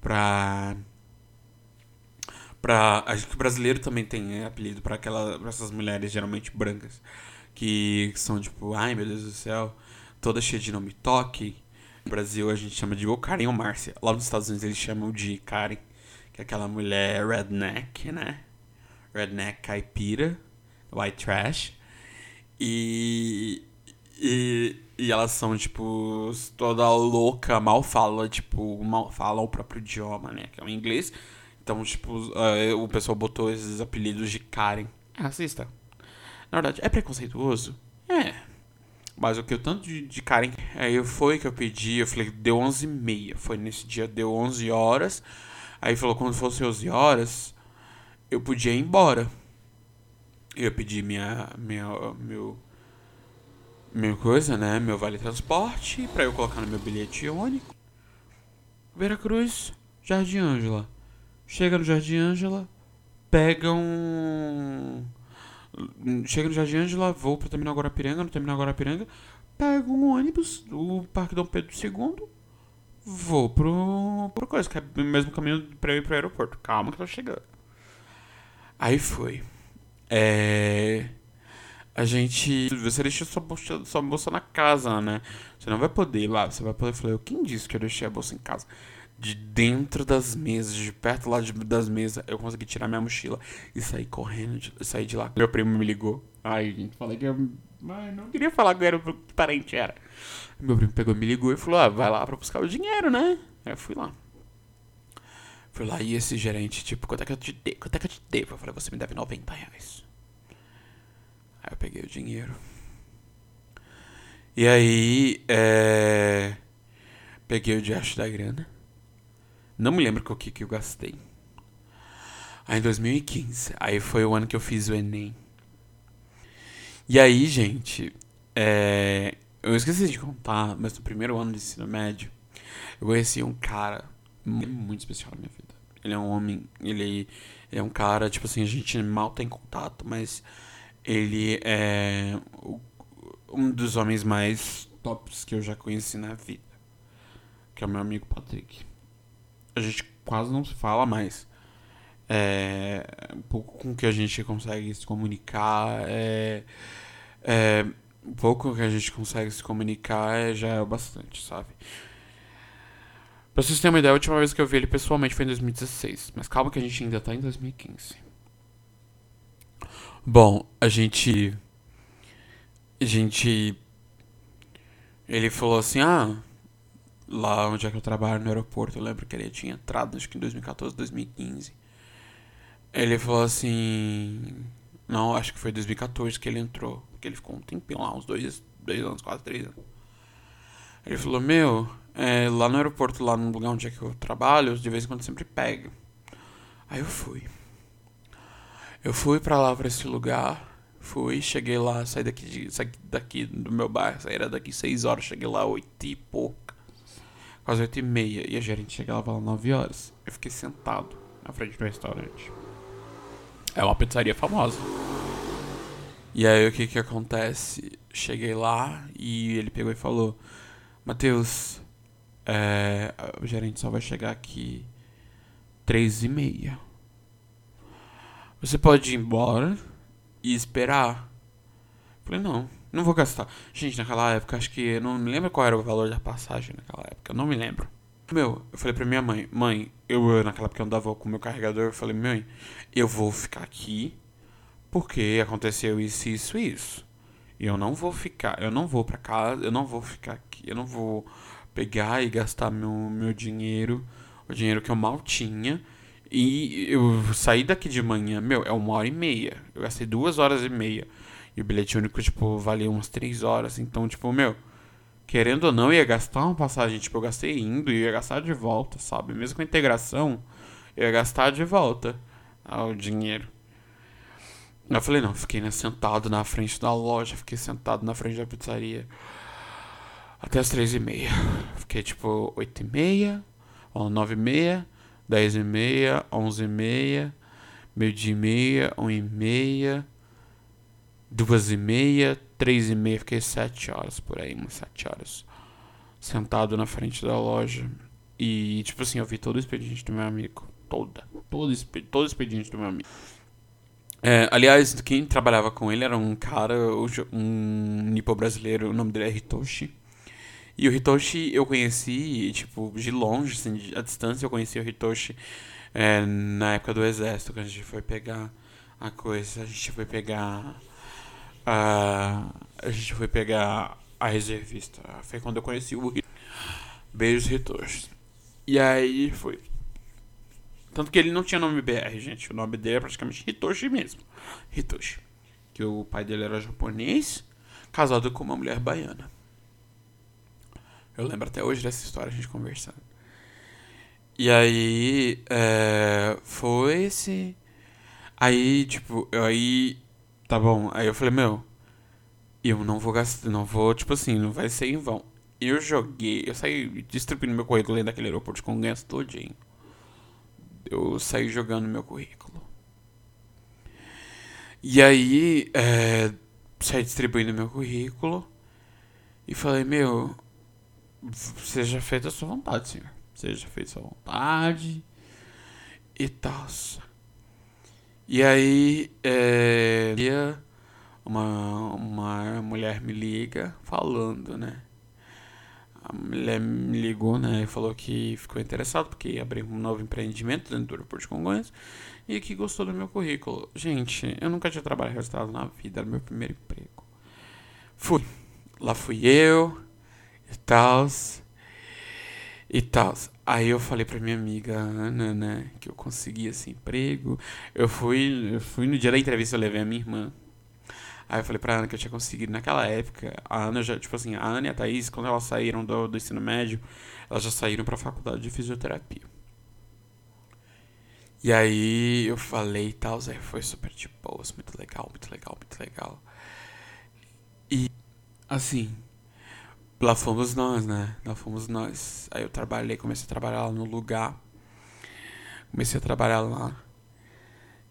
pra. pra. Acho que o brasileiro também tem apelido pra, aquela, pra essas mulheres geralmente brancas. Que são tipo, ai meu Deus do céu, toda cheia de nome toque. No Brasil a gente chama de ou Karen ou Márcia. Lá nos Estados Unidos eles chamam de Karen, que é aquela mulher redneck, né? Redneck caipira, white trash. E e, e elas são, tipo, toda louca, mal fala, tipo, mal fala o próprio idioma, né? Que é o inglês. Então, tipo, uh, o pessoal botou esses apelidos de Karen. É racista. Na verdade, é preconceituoso? É. Mas o que eu tanto de, de Karen. Aí foi que eu pedi, eu falei, deu 11 e meia. Foi nesse dia, deu 11 horas. Aí falou, quando fosse 11 horas, eu podia ir embora. Eu pedi minha, minha, meu minha coisa, né? Meu vale transporte para eu colocar no meu bilhete único. Veracruz, Jardim Ângela. Chega no Jardim Ângela, pega um. Chega no Jardim Ângela, vou pro Terminal Guarapiranga, no Terminal Guarapiranga, pego um ônibus do Parque Dom Pedro II vou pro, pro coisa, que é o mesmo caminho pra eu ir pro aeroporto. Calma que eu tô chegando. Aí foi. É. A gente. Você deixou sua bolsa, sua bolsa na casa, né? Você não vai poder ir lá. Você vai poder. Falei, quem disse que eu deixei a bolsa em casa? De dentro das mesas, de perto lá de, das mesas, eu consegui tirar minha mochila e sair correndo, de, sair de lá. Meu primo me ligou. Ai, gente, falei que eu. Mas não queria falar que era que parente era. Meu primo pegou, me ligou e falou: Ah, vai lá pra buscar o dinheiro, né? Aí eu fui lá. Fui lá e esse gerente, tipo, quanto é que eu te devo? Quanto é que eu te devo? Eu falei, você me deve 90 reais. Aí eu peguei o dinheiro. E aí, é... Peguei o diacho da grana. Não me lembro o que, que eu gastei. Aí em 2015, aí foi o ano que eu fiz o Enem. E aí, gente, é... eu esqueci de contar, mas no primeiro ano de ensino médio, eu conheci um cara muito especial na minha vida. Ele é um homem, ele, ele é um cara, tipo assim, a gente mal tem contato, mas ele é um dos homens mais tops que eu já conheci na vida. Que é o meu amigo Patrick. A gente quase não se fala mais. É, um pouco com que a gente consegue se comunicar. É, é, um pouco que a gente consegue se comunicar já é o bastante, sabe? Pra vocês terem uma ideia, a última vez que eu vi ele pessoalmente foi em 2016. Mas calma que a gente ainda tá em 2015. Bom, a gente. A gente. Ele falou assim: ah, lá onde é que eu trabalho no aeroporto, eu lembro que ele tinha entrado, acho que em 2014, 2015. Ele falou assim. Não, acho que foi 2014 que ele entrou. Porque ele ficou um tempinho lá, uns dois, dois anos, quase três anos. Ele falou: Meu, é, lá no aeroporto, lá no lugar onde é que eu trabalho, de vez em quando sempre pega. Aí eu fui. Eu fui para lá, para esse lugar. Fui, cheguei lá, saí daqui, de, saí daqui do meu bairro, saí daqui 6 horas, cheguei lá 8 e pouca. Quase 8 e meia. E a gerente chegava lá 9 horas. Eu fiquei sentado na frente do restaurante. É uma pizzaria famosa. E aí o que que acontece? Cheguei lá e ele pegou e falou: Matheus, é, o gerente só vai chegar aqui três e meia. Você pode ir embora e esperar. Falei, não, não vou gastar. Gente, naquela época, acho que. Eu não me lembro qual era o valor da passagem naquela época. Eu não me lembro. Meu, eu falei pra minha mãe, mãe, eu naquela época eu andava com o meu carregador, eu falei, mãe, eu vou ficar aqui porque aconteceu isso, isso, isso. E eu não vou ficar, eu não vou pra casa, eu não vou ficar aqui, eu não vou pegar e gastar meu, meu dinheiro, o dinheiro que eu mal tinha e eu saí daqui de manhã, meu, é uma hora e meia. Eu gastei duas horas e meia. E o bilhete único, tipo, valia umas três horas. Então, tipo, meu, querendo ou não, ia gastar uma passagem. Tipo, eu gastei indo e ia gastar de volta, sabe? Mesmo com a integração, eu ia gastar de volta o dinheiro. Eu falei, não, fiquei né, sentado na frente da loja, fiquei sentado na frente da pizzaria. Até as três e meia. Fiquei, tipo, oito e meia, ou nove e meia. 10 e meia, 11 e meia, meio dia e meia, 1 e meia, 2 e meia, 3 e meia, fiquei 7 horas por aí, umas 7 horas, sentado na frente da loja. E, tipo assim, eu vi todo o expediente do meu amigo. Toda. Todo, todo o expediente do meu amigo. É, aliás, quem trabalhava com ele era um cara, um nipo brasileiro, o nome dele é Hitoshi. E o Hitoshi eu conheci, tipo, de longe, assim, a distância eu conheci o Hitoshi é, na época do exército, quando a gente foi pegar a coisa, a gente foi pegar a, a gente foi pegar a reservista. Foi quando eu conheci o Beijos Hitoshi. E aí foi. Tanto que ele não tinha nome BR, gente. O nome dele é praticamente Hitoshi mesmo. Hitoshi. Que o pai dele era japonês, casado com uma mulher baiana. Eu lembro até hoje dessa história, a gente conversando. E aí, é, foi esse. Aí, tipo, eu aí. Tá bom. Aí eu falei, meu, eu não vou gastar, não vou, tipo assim, não vai ser em vão. Eu joguei, eu saí distribuindo meu currículo dentro daquele aeroporto com o ganho todinho. Eu saí jogando meu currículo. E aí, é, saí distribuindo meu currículo. E falei, meu, seja feita a sua vontade, senhor. Seja feita a sua vontade e tal. E aí, é, uma, uma mulher me liga falando, né? A mulher me ligou, né? E falou que ficou interessado porque ia abrir um novo empreendimento dentro do aeroporto de Congonhas e que gostou do meu currículo. Gente, eu nunca tinha trabalhado resultado na vida, era meu primeiro emprego. Fui. Lá fui eu e tal. E tal. Aí eu falei pra minha amiga Ana, né, que eu consegui esse emprego. Eu fui, eu fui no dia da entrevista, eu levei a minha irmã. Aí eu falei pra Ana que eu tinha conseguido naquela época. A Ana já, tipo assim, a Ana e a Thaís, quando elas saíram do, do ensino médio, elas já saíram pra faculdade de fisioterapia. E aí eu falei e tal, aí foi super de boas, muito legal, muito legal, muito legal. E assim, lá fomos nós, né? Lá fomos nós. Aí eu trabalhei, comecei a trabalhar lá no lugar. Comecei a trabalhar lá.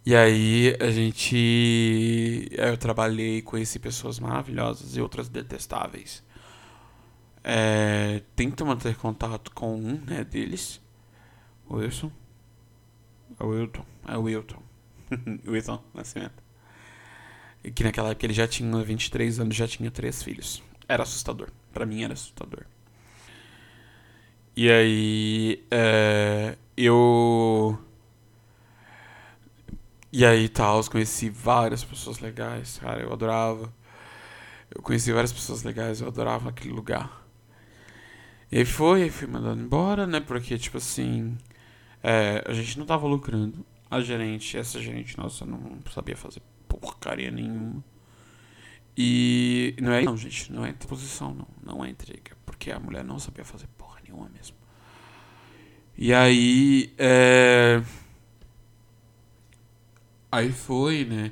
E aí a gente. Eu trabalhei, conheci pessoas maravilhosas e outras detestáveis. É, tento manter contato com um né, deles. O Wilson. É o Wilton. É o Wilton. Wilton Nascimento. E que naquela época ele já tinha 23 anos, já tinha três filhos. Era assustador. Para mim era assustador. E aí. É, eu. E aí tal, conheci várias pessoas legais, cara, eu adorava. Eu conheci várias pessoas legais, eu adorava aquele lugar. E foi, aí fui mandando embora, né? Porque, tipo assim, é, a gente não tava lucrando. A gerente, essa gerente nossa, não sabia fazer porcaria nenhuma. E não é não, gente, não é posição não, não é intriga, porque a mulher não sabia fazer porra nenhuma mesmo. E aí, é... aí foi, né?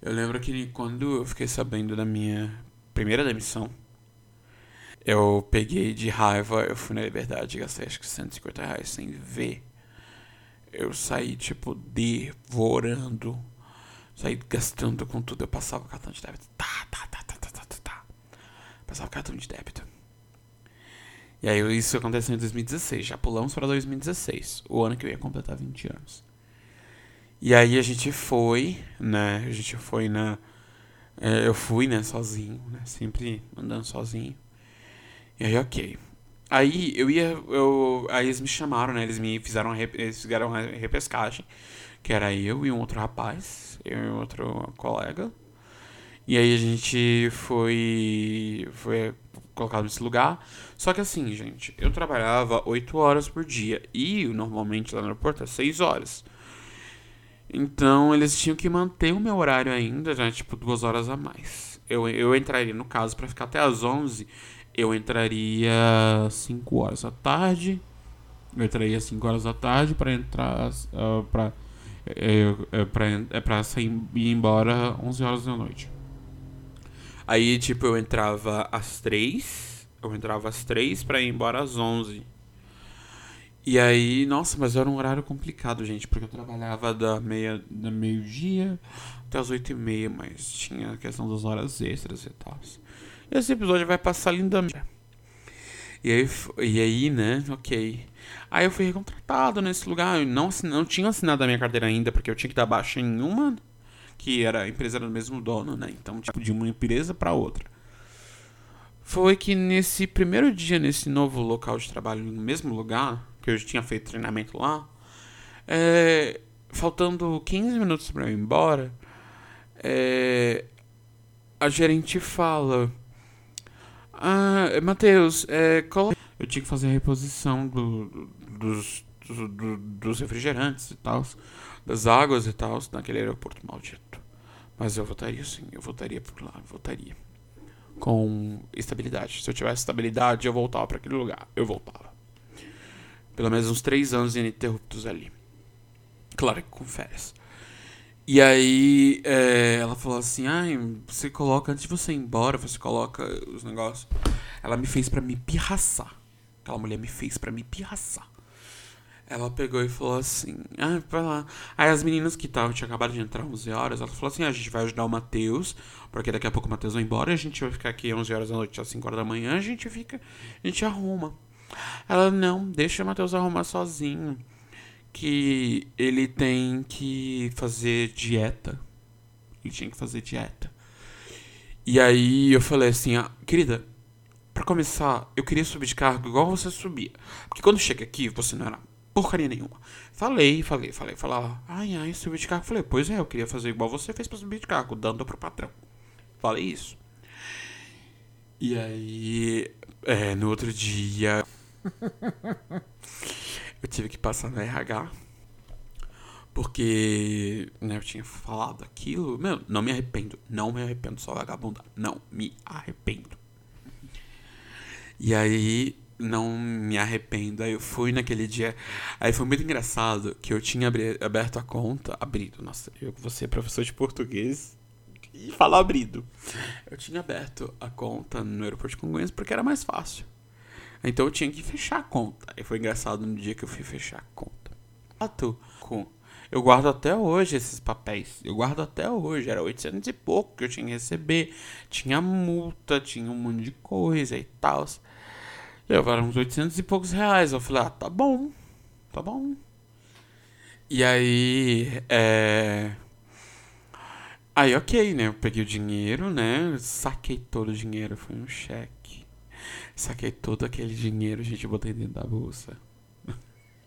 Eu lembro que quando eu fiquei sabendo da minha primeira demissão, eu peguei de raiva, eu fui na Liberdade e gastei acho que 150 reais sem ver. Eu saí, tipo, devorando Saí gastando com tudo. Eu passava o cartão de débito. Tá, tá, tá, tá, tá, tá, tá. tá. Passava o cartão de débito. E aí isso aconteceu em 2016. Já pulamos para 2016. O ano que eu ia completar 20 anos. E aí a gente foi, né? A gente foi na. É, eu fui, né, sozinho, né? Sempre andando sozinho. E aí, ok. Aí eu ia. Eu, aí eles me chamaram, né? Eles me fizeram. Eles fizeram repescagem. Que era eu e um outro rapaz eu e outro colega. E aí a gente foi, foi colocado nesse lugar. Só que assim, gente, eu trabalhava 8 horas por dia. E normalmente lá no aeroporto é 6 horas. Então eles tinham que manter o meu horário ainda, já tipo duas horas a mais. Eu, eu entraria, no caso, para ficar até as 11, eu entraria 5 horas da tarde. Eu entraria 5 horas da tarde para entrar. Uh, pra é, é, pra, é pra ir embora 11 horas da noite. Aí, tipo, eu entrava às 3. Eu entrava às 3 pra ir embora às 11. E aí, nossa, mas era um horário complicado, gente, porque eu trabalhava da meia da meio-dia até as 8 e meia, mas tinha a questão das horas extras e tal. Esse episódio vai passar lindamente. E aí, e aí, né, ok. Aí eu fui recontratado nesse lugar. Eu não, não tinha assinado a minha carteira ainda, porque eu tinha que dar baixa em uma, que era a empresa do mesmo dono, né? Então, tipo, de uma empresa para outra. Foi que nesse primeiro dia, nesse novo local de trabalho, no mesmo lugar, que eu já tinha feito treinamento lá, é, faltando 15 minutos para eu ir embora, é, a gerente fala: Ah, Matheus, é, eu tinha que fazer a reposição do, dos, do, dos refrigerantes e tal, das águas e tal, naquele aeroporto maldito. Mas eu votaria sim, eu votaria por lá, votaria. Com estabilidade. Se eu tivesse estabilidade, eu voltava para aquele lugar. Eu voltava. Pelo menos uns três anos ininterruptos ali. Claro que com férias. E aí é, ela falou assim, ai, você coloca, antes de você ir embora, você coloca os negócios. Ela me fez para me pirraçar. Aquela mulher me fez para me pirraçar. ela pegou e falou assim: Ah, vai lá. Aí as meninas que estavam, tinha acabado de entrar 11 horas, ela falou assim: ah, A gente vai ajudar o Matheus, porque daqui a pouco o Matheus vai embora, a gente vai ficar aqui 11 horas da noite às 5 horas da manhã, a gente fica, a gente arruma. Ela: Não, deixa o Matheus arrumar sozinho, que ele tem que fazer dieta. Ele tinha que fazer dieta. E aí eu falei assim: ah, Querida, para começar, eu queria subir de cargo igual você subia. Porque quando chega aqui, você não era porcaria nenhuma. Falei, falei, falei, falei. Ai, ai, subir de cargo. Falei, pois é, eu queria fazer igual você fez pra subir de cargo, dando pro patrão. Falei isso. E aí, é, no outro dia, eu tive que passar no RH. Porque, né, eu tinha falado aquilo. Meu, não me arrependo. Não me arrependo só vagabundar. Não me arrependo. E aí, não me arrependo. Aí eu fui naquele dia. Aí foi muito engraçado que eu tinha aberto a conta. Abrido, nossa, eu vou ser professor de português e falar abrido. Eu tinha aberto a conta no aeroporto de Congonhas porque era mais fácil. Então eu tinha que fechar a conta. Aí foi engraçado no dia que eu fui fechar a conta. Com eu guardo até hoje esses papéis. Eu guardo até hoje. Era 800 e pouco que eu tinha que receber. Tinha multa, tinha um monte de coisa e tal. Levaram uns 800 e poucos reais. Eu falei, ah, tá bom. Tá bom. E aí, é... Aí, ok, né? Eu peguei o dinheiro, né? Saquei todo o dinheiro. Foi um cheque. Saquei todo aquele dinheiro, gente. Botei dentro da bolsa.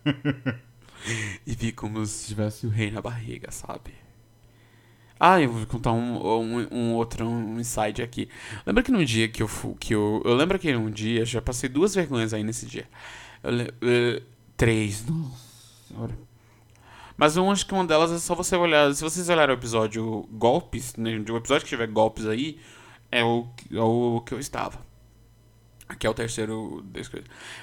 e vi como se tivesse o rei na barriga, sabe? Ah, eu vou contar um, um, um outro um inside aqui. Lembra que num dia que eu fui. Que eu, eu lembro que num dia, já passei duas vergonhas aí nesse dia. Eu, três, nossa Mas eu acho que uma delas é só você olhar. Se vocês olharem o episódio Golpes, né, o episódio que tiver golpes aí, é o, é o que eu estava. Aqui é o terceiro.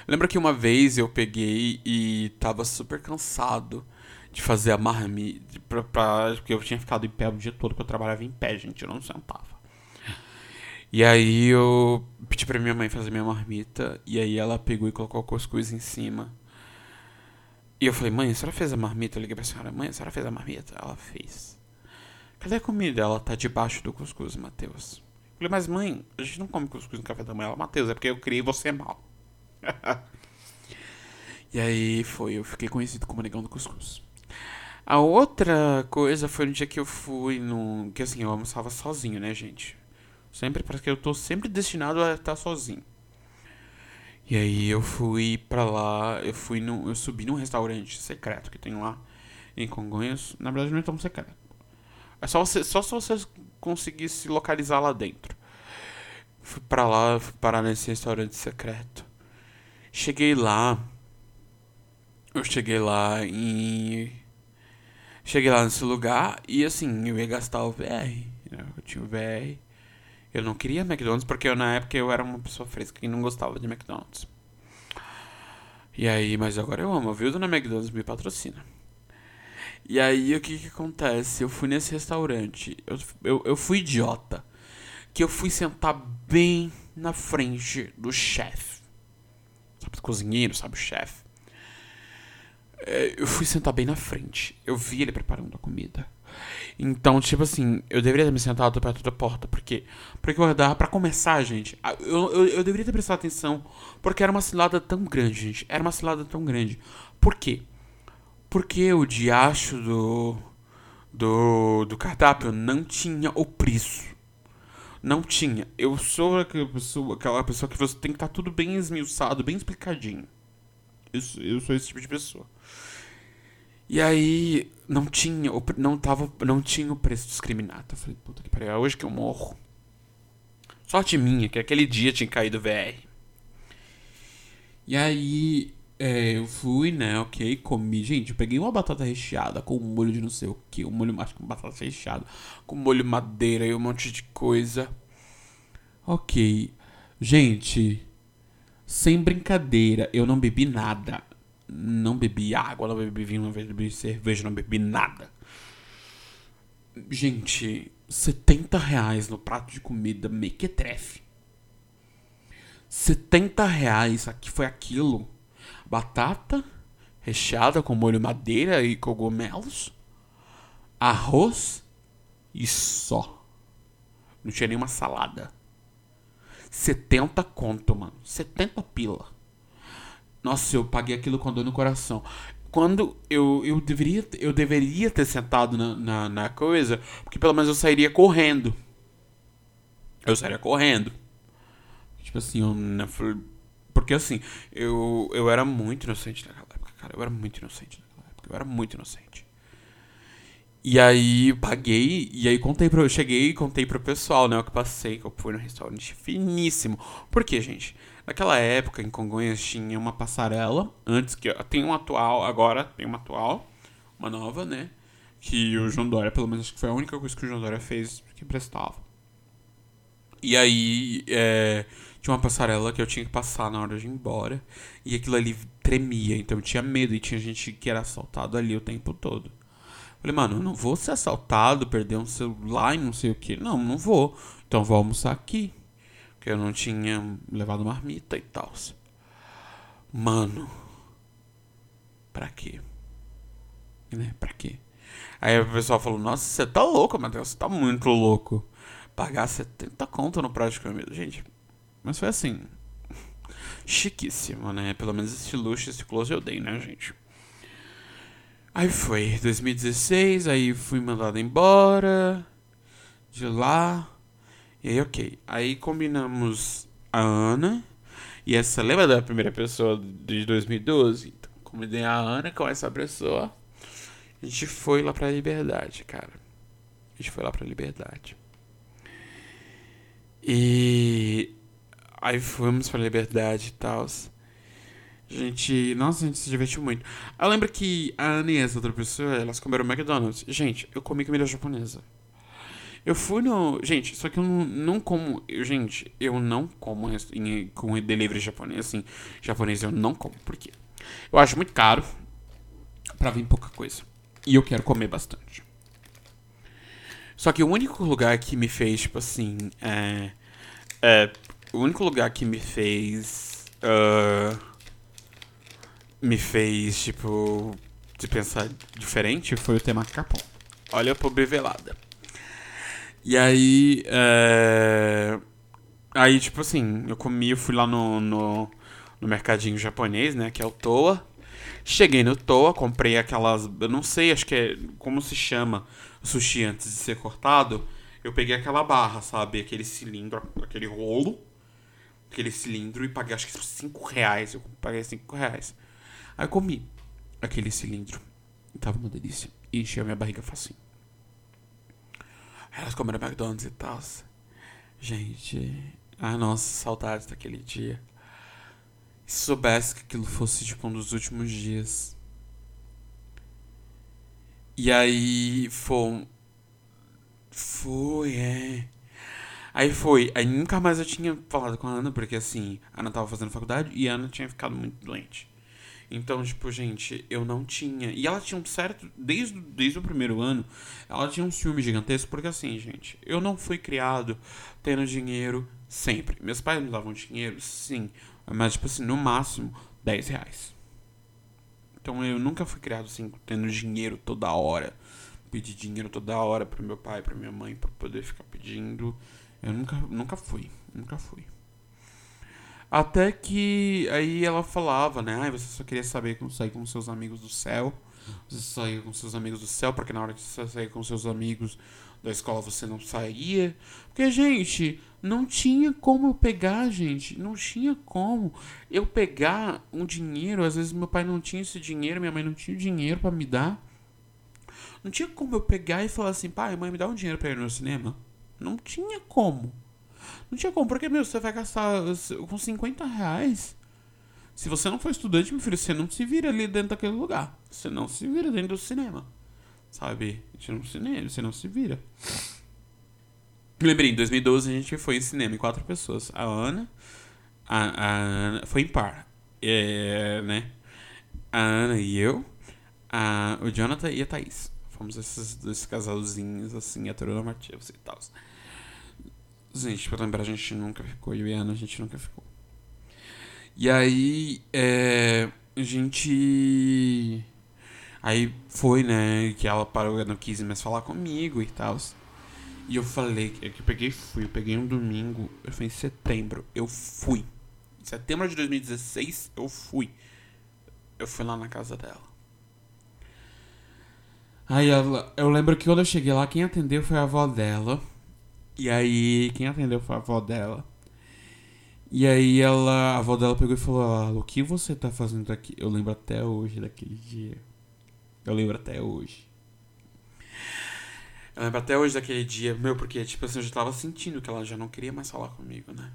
Lembra que uma vez eu peguei e tava super cansado de fazer a marmita. Pra, pra, porque eu tinha ficado em pé o dia todo, porque eu trabalhava em pé, gente, eu não sentava. E aí eu pedi pra minha mãe fazer minha marmita, e aí ela pegou e colocou cuscuz em cima. E eu falei, mãe, a senhora fez a marmita? Eu liguei pra senhora, mãe, a senhora fez a marmita? Ela fez. Cadê a comida? Ela tá debaixo do cuscuz, Matheus. Falei, mas mãe, a gente não come cuscuz no café da manhã. Ela, Matheus, é porque eu criei você mal. e aí foi, eu fiquei conhecido como negão do cuscuz. A outra coisa foi no dia que eu fui no. Que assim, eu almoçava sozinho, né, gente? Sempre, parece que eu tô sempre destinado a estar sozinho. E aí eu fui pra lá, eu fui no. Eu subi num restaurante secreto que tem lá em Congonhas. Na verdade não é tão secreto. É só você, só se você conseguir se localizar lá dentro. Fui pra lá, fui parar nesse restaurante secreto. Cheguei lá. Eu cheguei lá em Cheguei lá nesse lugar e assim, eu ia gastar o VR. Eu tinha o VR. Eu não queria McDonald's porque eu, na época eu era uma pessoa fresca e não gostava de McDonald's. E aí, mas agora eu amo, viu? Dona McDonald's me patrocina. E aí, o que que acontece? Eu fui nesse restaurante. Eu, eu, eu fui idiota. Que eu fui sentar bem na frente do chefe. Sabe, do cozinheiro, sabe, o chefe. É, eu fui sentar bem na frente. Eu vi ele preparando a comida. Então, tipo assim, eu deveria ter me sentado perto da porta. Por quê? Porque eu dava pra começar, gente. Eu, eu, eu deveria ter prestado atenção. Porque era uma cilada tão grande, gente. Era uma cilada tão grande. Por quê? Porque o diacho do. Do, do cardápio não tinha o preço. Não tinha. Eu sou aquela pessoa, aquela pessoa que você tem que estar tá tudo bem esmiuçado, bem explicadinho. Eu, eu sou esse tipo de pessoa. E aí não tinha, não tava, não tinha o preço discriminado. Eu falei, puta que pariu, é hoje que eu morro. Sorte minha, que aquele dia tinha caído VR. E aí é, eu fui, né, ok, comi. Gente, eu peguei uma batata recheada com um molho de não sei o que, um molho mais com batata recheada, com molho madeira e um monte de coisa. Ok. Gente, sem brincadeira, eu não bebi nada não bebi água, não bebi vinho, não bebi cerveja, não bebi nada. Gente, 70 reais no prato de comida mequetrefe. 70 reais, aqui foi aquilo. Batata, recheada com molho madeira e cogumelos, arroz e só. Não tinha nenhuma salada. 70 conto, mano. 70 pila. Nossa, eu paguei aquilo com dor no coração. Quando eu, eu, deveria, eu deveria ter sentado na, na, na coisa, porque pelo menos eu sairia correndo. Eu sairia correndo. Tipo assim, eu, porque assim, eu, eu era muito inocente naquela época, cara. Eu era muito inocente naquela época. Eu era muito inocente. E aí paguei, e aí contei pro. Eu cheguei e contei pro pessoal, né? O que passei, que eu fui no restaurante finíssimo. Por quê, gente? Naquela época, em Congonhas, tinha uma passarela. Antes que. Tem uma atual, agora tem uma atual. Uma nova, né? Que o João Dória, pelo menos, acho que foi a única coisa que o João Dória fez que prestava. E aí. É, tinha uma passarela que eu tinha que passar na hora de ir embora. E aquilo ali tremia, então eu tinha medo. E tinha gente que era assaltado ali o tempo todo. Falei, mano, eu não vou ser assaltado, perder um celular e não sei o que. Não, não vou. Então vou almoçar aqui. Porque eu não tinha levado marmita e tal. Mano. Pra quê? Né? Pra quê? Aí o pessoal falou, nossa, você tá louco, Matheus. Você tá muito louco. Pagar 70 conto no Prático Comida. Gente, mas foi assim. Chiquíssimo, né? Pelo menos esse luxo, esse close eu dei, né, gente? Aí foi 2016, aí fui mandado embora de lá. E aí, ok. Aí combinamos a Ana. E essa, lembra da primeira pessoa de 2012? Então, combinei a Ana com essa pessoa. A gente foi lá pra Liberdade, cara. A gente foi lá pra Liberdade. E aí fomos pra Liberdade e tal. Gente. Nossa, a gente se divertiu muito. Eu lembro que a Ana e essa outra pessoa, elas comeram McDonald's. Gente, eu comi comida japonesa. Eu fui no. Gente, só que eu não, não como. Eu, gente, eu não como em, com delivery japonês. Assim, japonês eu não como. Por quê? Eu acho muito caro pra vir pouca coisa. E eu quero comer bastante. Só que o único lugar que me fez, tipo assim. É. é o único lugar que me fez. Uh, me fez, tipo, de pensar diferente foi o tema Capão. Olha a pobre velada. E aí, é... Aí, tipo assim, eu comi, eu fui lá no, no, no mercadinho japonês, né, que é o Toa. Cheguei no Toa, comprei aquelas, eu não sei, acho que é, como se chama sushi antes de ser cortado. Eu peguei aquela barra, sabe, aquele cilindro, aquele rolo, aquele cilindro e paguei acho que 5 reais, eu paguei 5 reais. Aí eu comi aquele cilindro. E tava uma delícia. E encheu a minha barriga facinho. Aí elas comeram McDonald's e tal. Gente. Ai, nossa, saudades daquele dia. Se soubesse que aquilo fosse tipo um dos últimos dias. E aí foi. Foi, é. Aí foi. Aí nunca mais eu tinha falado com a Ana, porque assim, a Ana tava fazendo faculdade e a Ana tinha ficado muito doente. Então, tipo, gente, eu não tinha. E ela tinha um certo. Desde, desde o primeiro ano, ela tinha um ciúme gigantesco, porque assim, gente, eu não fui criado tendo dinheiro sempre. Meus pais me davam dinheiro, sim. Mas, tipo assim, no máximo 10 reais. Então eu nunca fui criado assim, tendo dinheiro toda hora. Pedir dinheiro toda hora pro meu pai, pra minha mãe, pra poder ficar pedindo. Eu nunca, nunca fui. Nunca fui. Até que aí ela falava, né? Você só queria saber como sair com seus amigos do céu. Você saía com seus amigos do céu, porque na hora que você saía com seus amigos da escola você não saía. Porque, gente, não tinha como eu pegar, gente. Não tinha como eu pegar um dinheiro. Às vezes meu pai não tinha esse dinheiro, minha mãe não tinha dinheiro para me dar. Não tinha como eu pegar e falar assim, pai, mãe, me dá um dinheiro pra ir no cinema. Não tinha como. Não tinha como, porque, meu, você vai gastar com 50 reais. Se você não for estudante, meu filho, você não se vira ali dentro daquele lugar. Você não se vira dentro do cinema. Sabe? Você não, cinema, você não se vira. Lembrei, em 2012 a gente foi em cinema em quatro pessoas. A Ana, a, a Ana foi em par. É, né? A Ana e eu, a, o Jonathan e a Thaís. Fomos esses dois casalzinhos, assim, heteronormativos e tal. Gente, pra lembrar, a gente nunca ficou. Eu e Ana, a gente nunca ficou. E aí, é, a gente. Aí foi, né, que ela parou, não quis mais falar comigo e tal. E eu falei, é que eu peguei fui, eu peguei um domingo, eu fui em setembro, eu fui. Em setembro de 2016, eu fui. Eu fui lá na casa dela. Aí ela, eu lembro que quando eu cheguei lá, quem atendeu foi a avó dela. E aí, quem atendeu foi a avó dela. E aí ela, a avó dela pegou e falou, ah, o que você tá fazendo aqui? Eu lembro até hoje daquele dia. Eu lembro até hoje. Eu lembro até hoje daquele dia, meu, porque, tipo assim, eu já tava sentindo que ela já não queria mais falar comigo, né?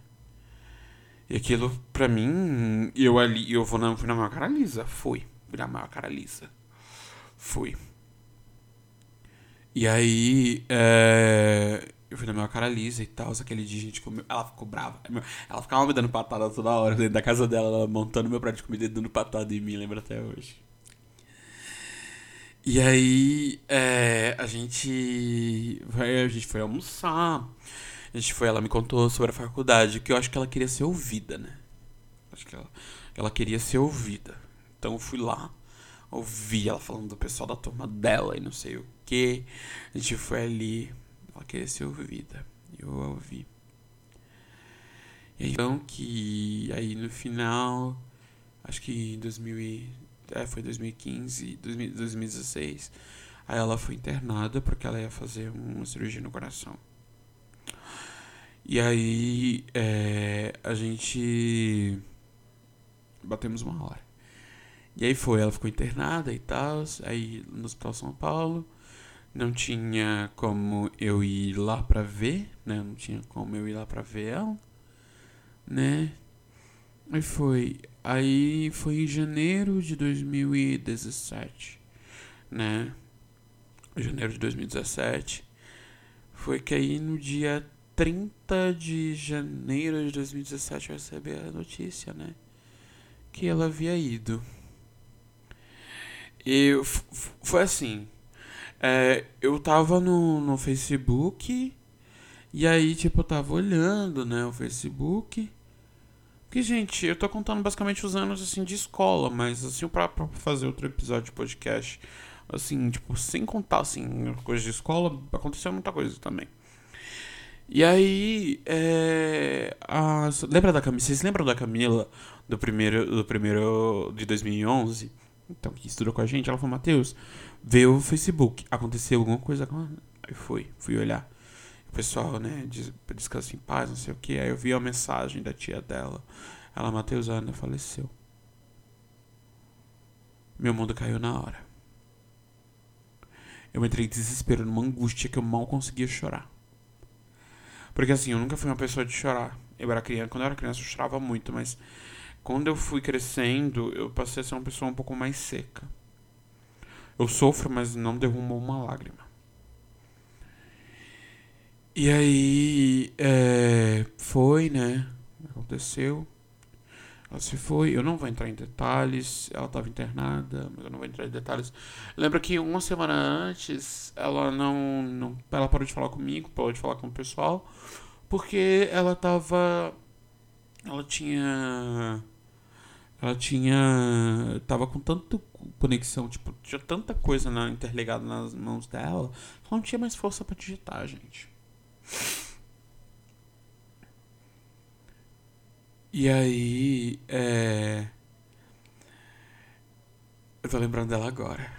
E aquilo, pra mim, eu ali, eu vou na, fui na maior cara lisa. Fui. Fui na maior cara lisa. Fui. E aí, é, eu fui na minha cara lisa e tal, aquele dia a gente comeu. Ela ficou brava. Ela ficava me dando patada toda hora dentro da casa dela, ela montando meu prato de comida e dando patada em mim, lembra até hoje. E aí, é, a gente. A gente foi almoçar. A gente foi, ela me contou sobre a faculdade, que eu acho que ela queria ser ouvida, né? Acho que ela, ela queria ser ouvida. Então eu fui lá, ouvi ela falando do pessoal da turma dela e não sei o que. A gente foi ali, ela queria ser ouvida. Eu ouvi. E aí, então que aí no final, acho que em 2000 e, é, foi 2015, 2016, aí ela foi internada porque ela ia fazer uma cirurgia no coração. E aí é, a gente batemos uma hora. E aí foi, ela ficou internada e tal, aí no Hospital São Paulo não tinha como eu ir lá pra ver, né? Não tinha como eu ir lá pra ver ela, né? Aí foi. Aí foi em janeiro de 2017, né? Janeiro de 2017. Foi que aí no dia 30 de janeiro de 2017 eu recebi a notícia, né? Que ela havia ido. E foi assim. É, eu tava no, no Facebook e aí, tipo, eu tava olhando, né, o Facebook. Porque, gente, eu tô contando basicamente os anos, assim, de escola, mas, assim, pra, pra fazer outro episódio de podcast, assim, tipo, sem contar, assim, coisas de escola, aconteceu muita coisa também. E aí, é, a, lembra da Camila? Vocês lembram da Camila do primeiro, do primeiro de 2011? Então, que estudou com a gente, ela falou, Matheus, vê o Facebook, aconteceu alguma coisa com? Aí fui, fui olhar. O pessoal, né, diz, descansa em paz, não sei o que. Aí eu vi a mensagem da tia dela. Ela, Matheus, Ana faleceu. Meu mundo caiu na hora. Eu entrei em desespero, numa angústia que eu mal conseguia chorar. Porque assim, eu nunca fui uma pessoa de chorar. Eu era criança, quando eu era criança eu chorava muito, mas quando eu fui crescendo, eu passei a ser uma pessoa um pouco mais seca. Eu sofro, mas não derrumo uma lágrima. E aí, é, foi, né? Aconteceu. Ela se foi. Eu não vou entrar em detalhes. Ela estava internada, mas eu não vou entrar em detalhes. Lembra que uma semana antes ela não, não. Ela parou de falar comigo, parou de falar com o pessoal. Porque ela estava. Ela tinha. Ela tinha. Tava com tanta conexão, tipo, tinha tanta coisa na, interligada nas mãos dela. Ela não tinha mais força para digitar, gente. E aí, é... Eu tô lembrando dela agora.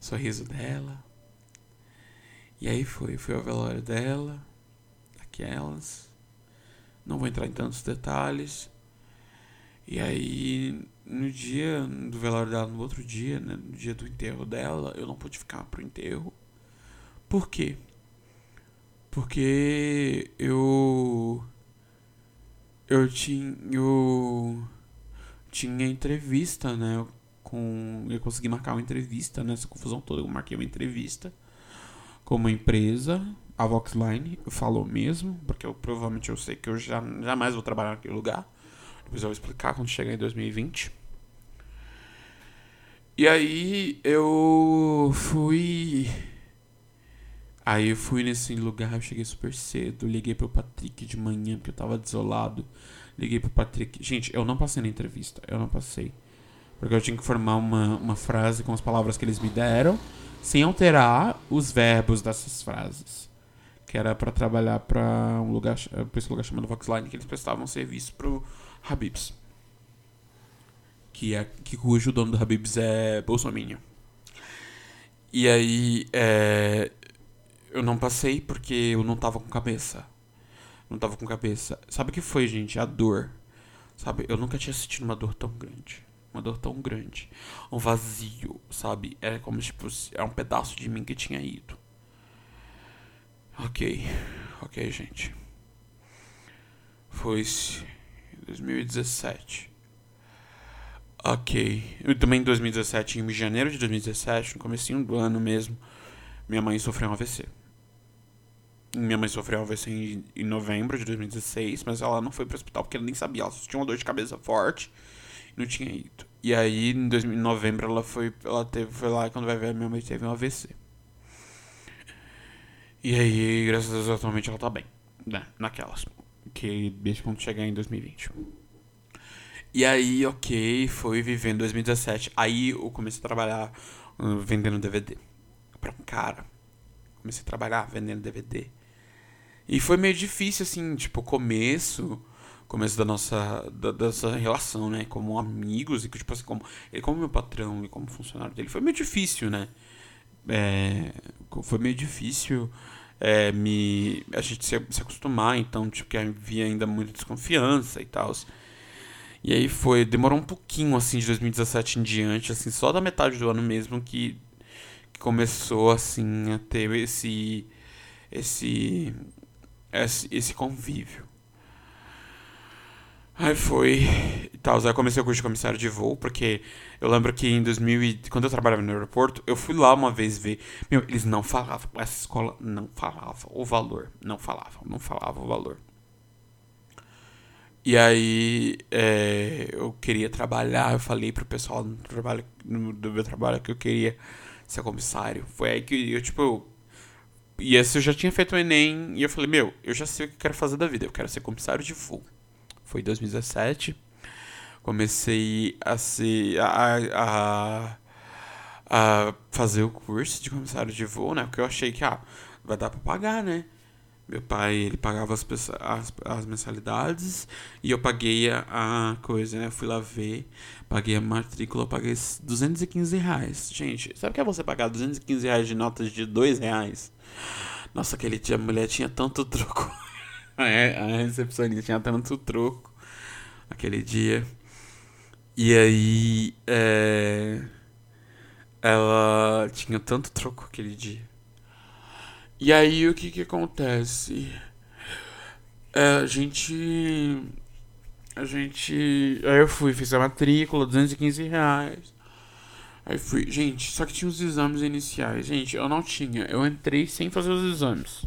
sorriso dela. E aí foi, foi ao velório dela, aquelas. Não vou entrar em tantos detalhes. E aí, no dia do velório dela, no outro dia, né, no dia do enterro dela, eu não pude ficar pro enterro. Por quê? Porque eu eu tinha eu tinha entrevista, né, com eu consegui marcar uma entrevista nessa confusão toda, eu marquei uma entrevista com uma empresa, a Voxline, falou mesmo, porque eu provavelmente eu sei que eu já jamais vou trabalhar naquele lugar. Depois eu vou explicar quando chegar em 2020. E aí eu fui Aí eu fui nesse lugar, eu cheguei super cedo, liguei pro Patrick de manhã, porque eu tava desolado. Liguei pro Patrick. Gente, eu não passei na entrevista, eu não passei. Porque eu tinha que formar uma, uma frase com as palavras que eles me deram, sem alterar os verbos dessas frases. Que era para trabalhar para um lugar, pra esse lugar chamado Voxline, que eles prestavam serviço pro Habibs. Que é que cujo dono do Habibs é Bolsonaro. E aí, é, eu não passei porque eu não tava com cabeça. Não tava com cabeça. Sabe o que foi, gente? A dor. Sabe? Eu nunca tinha sentido uma dor tão grande. Uma dor tão grande. Um vazio, sabe? Era como tipo, era um pedaço de mim que tinha ido. Ok. Ok, gente. Foi 2017. Ok. Eu também em 2017, em janeiro de 2017, no comecinho do ano mesmo, minha mãe sofreu um AVC. Minha mãe sofreu um AVC em, em novembro de 2016, mas ela não foi pro hospital porque ela nem sabia. Ela só tinha uma dor de cabeça forte e não tinha ido. E aí, em, 2000, em novembro, ela foi, ela teve, foi lá quando vai ver, minha mãe teve um AVC. E aí, graças a Deus, atualmente ela tá bem. Né? Naquelas. Que quando chegar em 2020. E aí, ok, foi vivendo 2017. Aí eu comecei a trabalhar uh, vendendo DVD. Pra um cara. Comecei a trabalhar vendendo DVD. E foi meio difícil, assim, tipo, começo. Começo da nossa, da, relação, né? Como amigos e, tipo assim, como, ele como meu patrão e como funcionário dele. Foi meio difícil, né? É, foi meio difícil é, me, a gente se, se acostumar, então, tipo, que havia ainda muita desconfiança e tal. E aí foi, demorou um pouquinho assim de 2017 em diante, assim, só da metade do ano mesmo que, que começou assim a ter esse esse esse, esse convívio. Aí foi e tal, aí comecei o curso de comissário de voo, porque eu lembro que em 2000, quando eu trabalhava no aeroporto, eu fui lá uma vez ver, meu, eles não falavam, essa escola não falava o valor, não falavam, não falava o valor. E aí é, eu queria trabalhar, eu falei pro pessoal do, trabalho, do meu trabalho que eu queria ser comissário. Foi aí que eu, tipo. E esse eu já tinha feito o Enem e eu falei, meu, eu já sei o que eu quero fazer da vida, eu quero ser comissário de voo. Foi em 2017. Comecei a ser. A, a, a fazer o curso de comissário de voo, né? Porque eu achei que, ah, vai dar pra pagar, né? Meu pai, ele pagava as, as, as mensalidades e eu paguei a, coisa, né? Fui lá ver, paguei a matrícula, paguei 215 reais. Gente, sabe o que é você pagar 215 reais de notas de 2 reais? Nossa, aquele dia a mulher tinha tanto troco. A recepcionista tinha tanto troco aquele dia. E aí, é... ela tinha tanto troco aquele dia. E aí o que que acontece? É, a gente. A gente. Aí eu fui, fiz a matrícula, 215 reais. Aí fui. Gente, só que tinha os exames iniciais. Gente, eu não tinha. Eu entrei sem fazer os exames.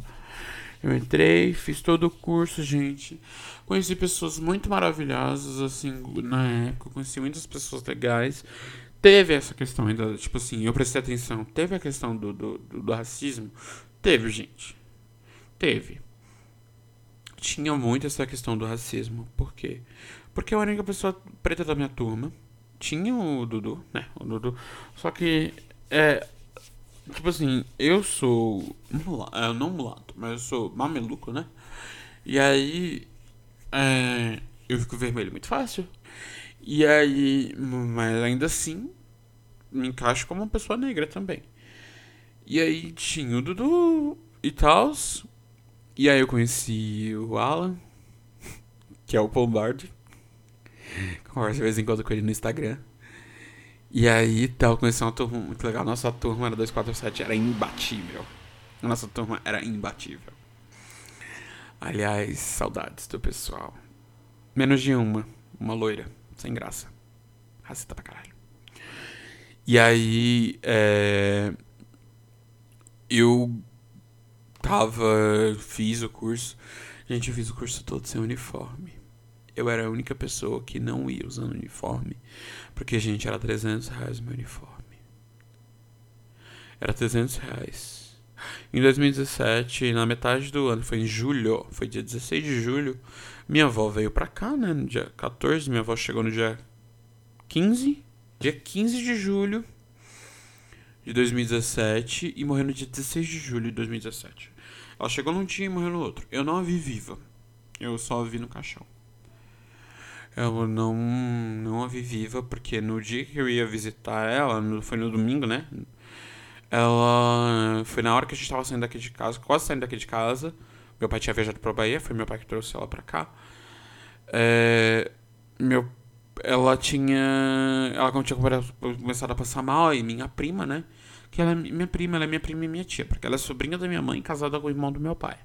Eu entrei, fiz todo o curso, gente. Conheci pessoas muito maravilhosas, assim, na época. Conheci muitas pessoas legais. Teve essa questão ainda, tipo assim, eu prestei atenção. Teve a questão do, do, do, do racismo. Teve, gente. Teve. Tinha muito essa questão do racismo. Por quê? Porque a única pessoa preta da minha turma tinha o Dudu, né? O Dudu. Só que, é. Tipo assim, eu sou. Mulato, é, não mulato, mas eu sou mameluco, né? E aí. É, eu fico vermelho muito fácil. E aí. Mas ainda assim. Me encaixo como uma pessoa negra também. E aí tinha o Dudu e tal. E aí eu conheci o Alan, que é o Pombard. Converso de vez em quando com ele no Instagram. E aí tal, conheci uma turma muito legal. Nossa turma era 247, era imbatível. Nossa turma era imbatível. Aliás, saudades do pessoal. Menos de uma, uma loira, sem graça. Racista pra caralho. E aí, é eu tava. Fiz o curso. Gente, eu fiz o curso todo sem uniforme. Eu era a única pessoa que não ia usando uniforme. Porque, gente, era 300 reais o meu uniforme. Era 300 reais. Em 2017, na metade do ano, foi em julho, foi dia 16 de julho, minha avó veio pra cá, né? No dia 14, minha avó chegou no dia 15. dia 15 de julho de 2017 e morreu no dia 16 de julho de 2017. Ela chegou num dia e morreu no outro. Eu não a vi viva. Eu só a vi no caixão. Eu não, não a vi viva porque no dia que eu ia visitar ela, foi no domingo, né? Ela. Foi na hora que a gente tava saindo daqui de casa, quase saindo daqui de casa. Meu pai tinha viajado pra Bahia, foi meu pai que trouxe ela pra cá. É, meu, ela tinha. Ela tinha começado a passar mal, e minha prima, né? Que ela é minha prima, ela é minha prima e minha tia, porque ela é sobrinha da minha mãe, casada com o irmão do meu pai.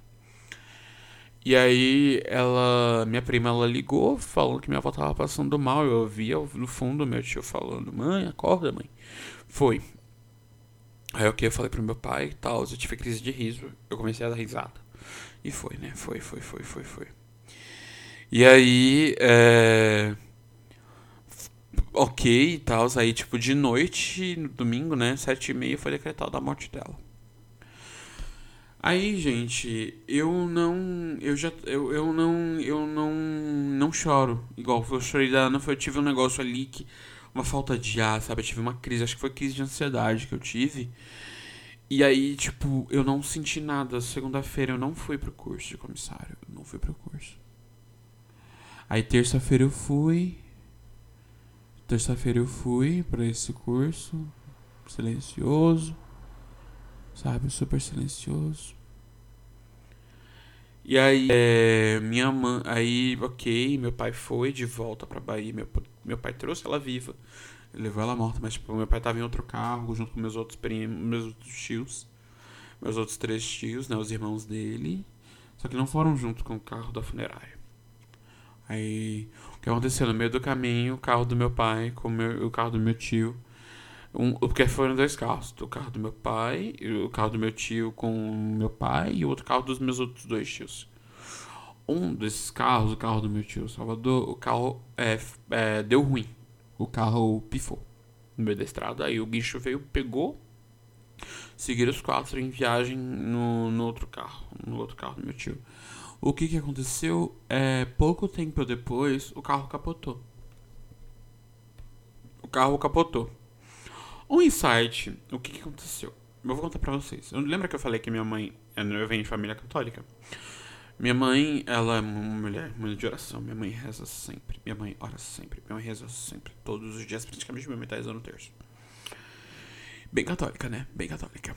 E aí ela, minha prima, ela ligou falando que minha avó tava passando mal. Eu ouvia no fundo meu tio falando: "Mãe, acorda, mãe". Foi. Aí o que eu falei pro meu pai e tal, eu tive crise de riso. Eu comecei a dar risada. E foi, né? Foi, foi, foi, foi, foi. E aí, é... Ok e tal, aí tipo de noite, no domingo, né, sete e meia, foi decretado a morte dela. Aí, gente, eu não. Eu já. Eu, eu não. Eu não. Não choro. Igual eu chorei da Ana, foi, eu tive um negócio ali que. Uma falta de ar, sabe? Eu tive uma crise, acho que foi crise de ansiedade que eu tive. E aí, tipo, eu não senti nada. Segunda-feira eu não fui pro curso de comissário. Eu não fui pro curso. Aí terça-feira eu fui. Terça-feira eu fui para esse curso. Silencioso sabe? Super silencioso. E aí, é, minha mãe, aí, ok, meu pai foi de volta pra Bahia, meu, meu pai trouxe ela viva, Ele levou ela morta, mas tipo, meu pai tava em outro carro junto com meus outros primos, meus outros tios, meus outros três tios, né, os irmãos dele, só que não foram junto com o carro da funerária. Aí, o que aconteceu no meio do caminho, o carro do meu pai com o, meu, o carro do meu tio um, porque foram dois carros. O carro do meu pai, o carro do meu tio com meu pai e o outro carro dos meus outros dois tios. Um desses carros, o carro do meu tio Salvador, o carro é, é, deu ruim. O carro pifou no meio da estrada. Aí o bicho veio, pegou, seguiram os quatro em viagem no, no outro carro, no outro carro do meu tio. O que, que aconteceu? É, pouco tempo depois, o carro capotou. O carro capotou. Um insight, o que, que aconteceu? Eu vou contar pra vocês. Lembra que eu falei que minha mãe, eu venho de família católica? Minha mãe, ela é uma mulher muito de oração. Minha mãe reza sempre. Minha mãe ora sempre. Minha mãe reza sempre. Todos os dias, praticamente minha mãe tá rezando o terço. Bem católica, né? Bem católica.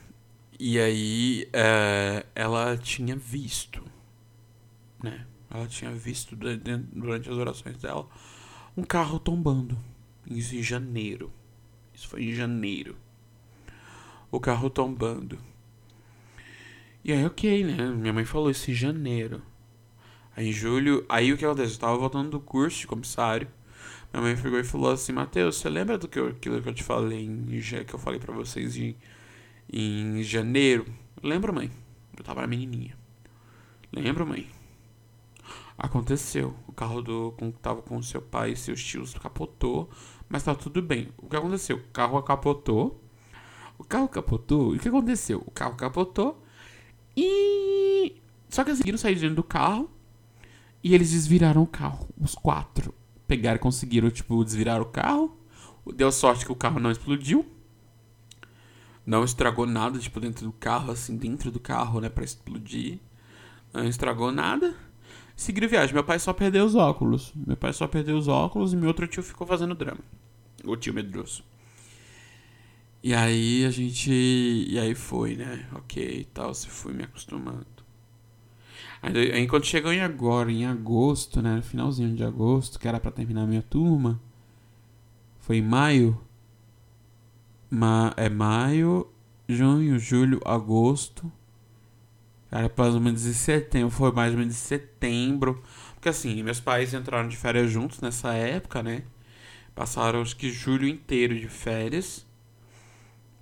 E aí, é, ela tinha visto, né? Ela tinha visto durante as orações dela um carro tombando. Em janeiro. Isso foi em janeiro. O carro tombando. E aí, ok, né? Minha mãe falou isso em janeiro. Aí em julho, aí o que aconteceu? Eu tava voltando do curso de comissário. Minha mãe pegou e falou assim, Matheus, você lembra do que eu, aquilo que eu te falei em, que eu falei para vocês em, em janeiro? Lembro, mãe. Eu tava menininha. Lembro, mãe. Aconteceu. O carro do com, tava com seu pai e seus tios capotou mas tá tudo bem. O que aconteceu? O carro capotou. O carro capotou. E o que aconteceu? O carro capotou. E. Só que conseguiram sair dentro do carro. E eles desviraram o carro. Os quatro. Pegaram conseguiram, tipo, desvirar o carro. Deu sorte que o carro não explodiu. Não estragou nada, tipo, dentro do carro, assim, dentro do carro, né, pra explodir. Não estragou nada seguir viagem. Meu pai só perdeu os óculos. Meu pai só perdeu os óculos e meu outro tio ficou fazendo drama. O tio medroso. E aí a gente. E aí foi, né? Ok e tal. Se fui me acostumando. Aí, quando chegou em agora, em agosto, né? No finalzinho de agosto, que era para terminar a minha turma. Foi em maio. Ma é maio, junho, julho, agosto. Era mais ou menos em setembro, foi mais ou menos em setembro. Porque assim, meus pais entraram de férias juntos nessa época, né? Passaram acho que julho inteiro de férias.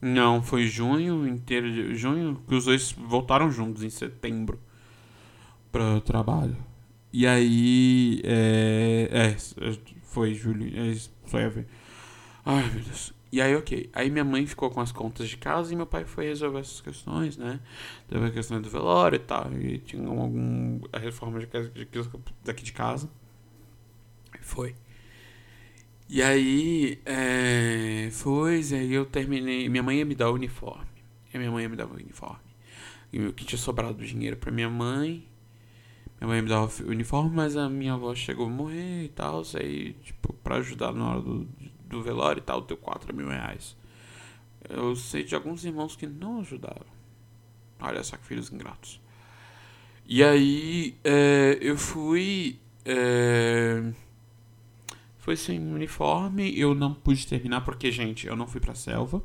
Não, foi junho inteiro de. Junho, que os dois voltaram juntos em setembro para o trabalho. E aí. É, é, foi julho. É, foi a ver. Ai meu Deus. E aí, ok. Aí minha mãe ficou com as contas de casa e meu pai foi resolver essas questões, né? Teve a questão do velório e tal. E tinha algum. a reforma de, de, daqui de casa. Foi. E aí, é, foi, e aí eu terminei. Minha mãe ia me dar o uniforme. E minha mãe ia me dar o uniforme. E o que tinha sobrado dinheiro pra minha mãe. Minha mãe me dava o uniforme, mas a minha avó chegou a morrer e tal. Aí, tipo, pra ajudar na hora do, do velório e tal, deu 4 mil reais. Eu sei de alguns irmãos que não ajudaram. Olha só que filhos ingratos. E aí, é, eu fui. É, foi sem uniforme. Eu não pude terminar porque, gente, eu não fui pra selva.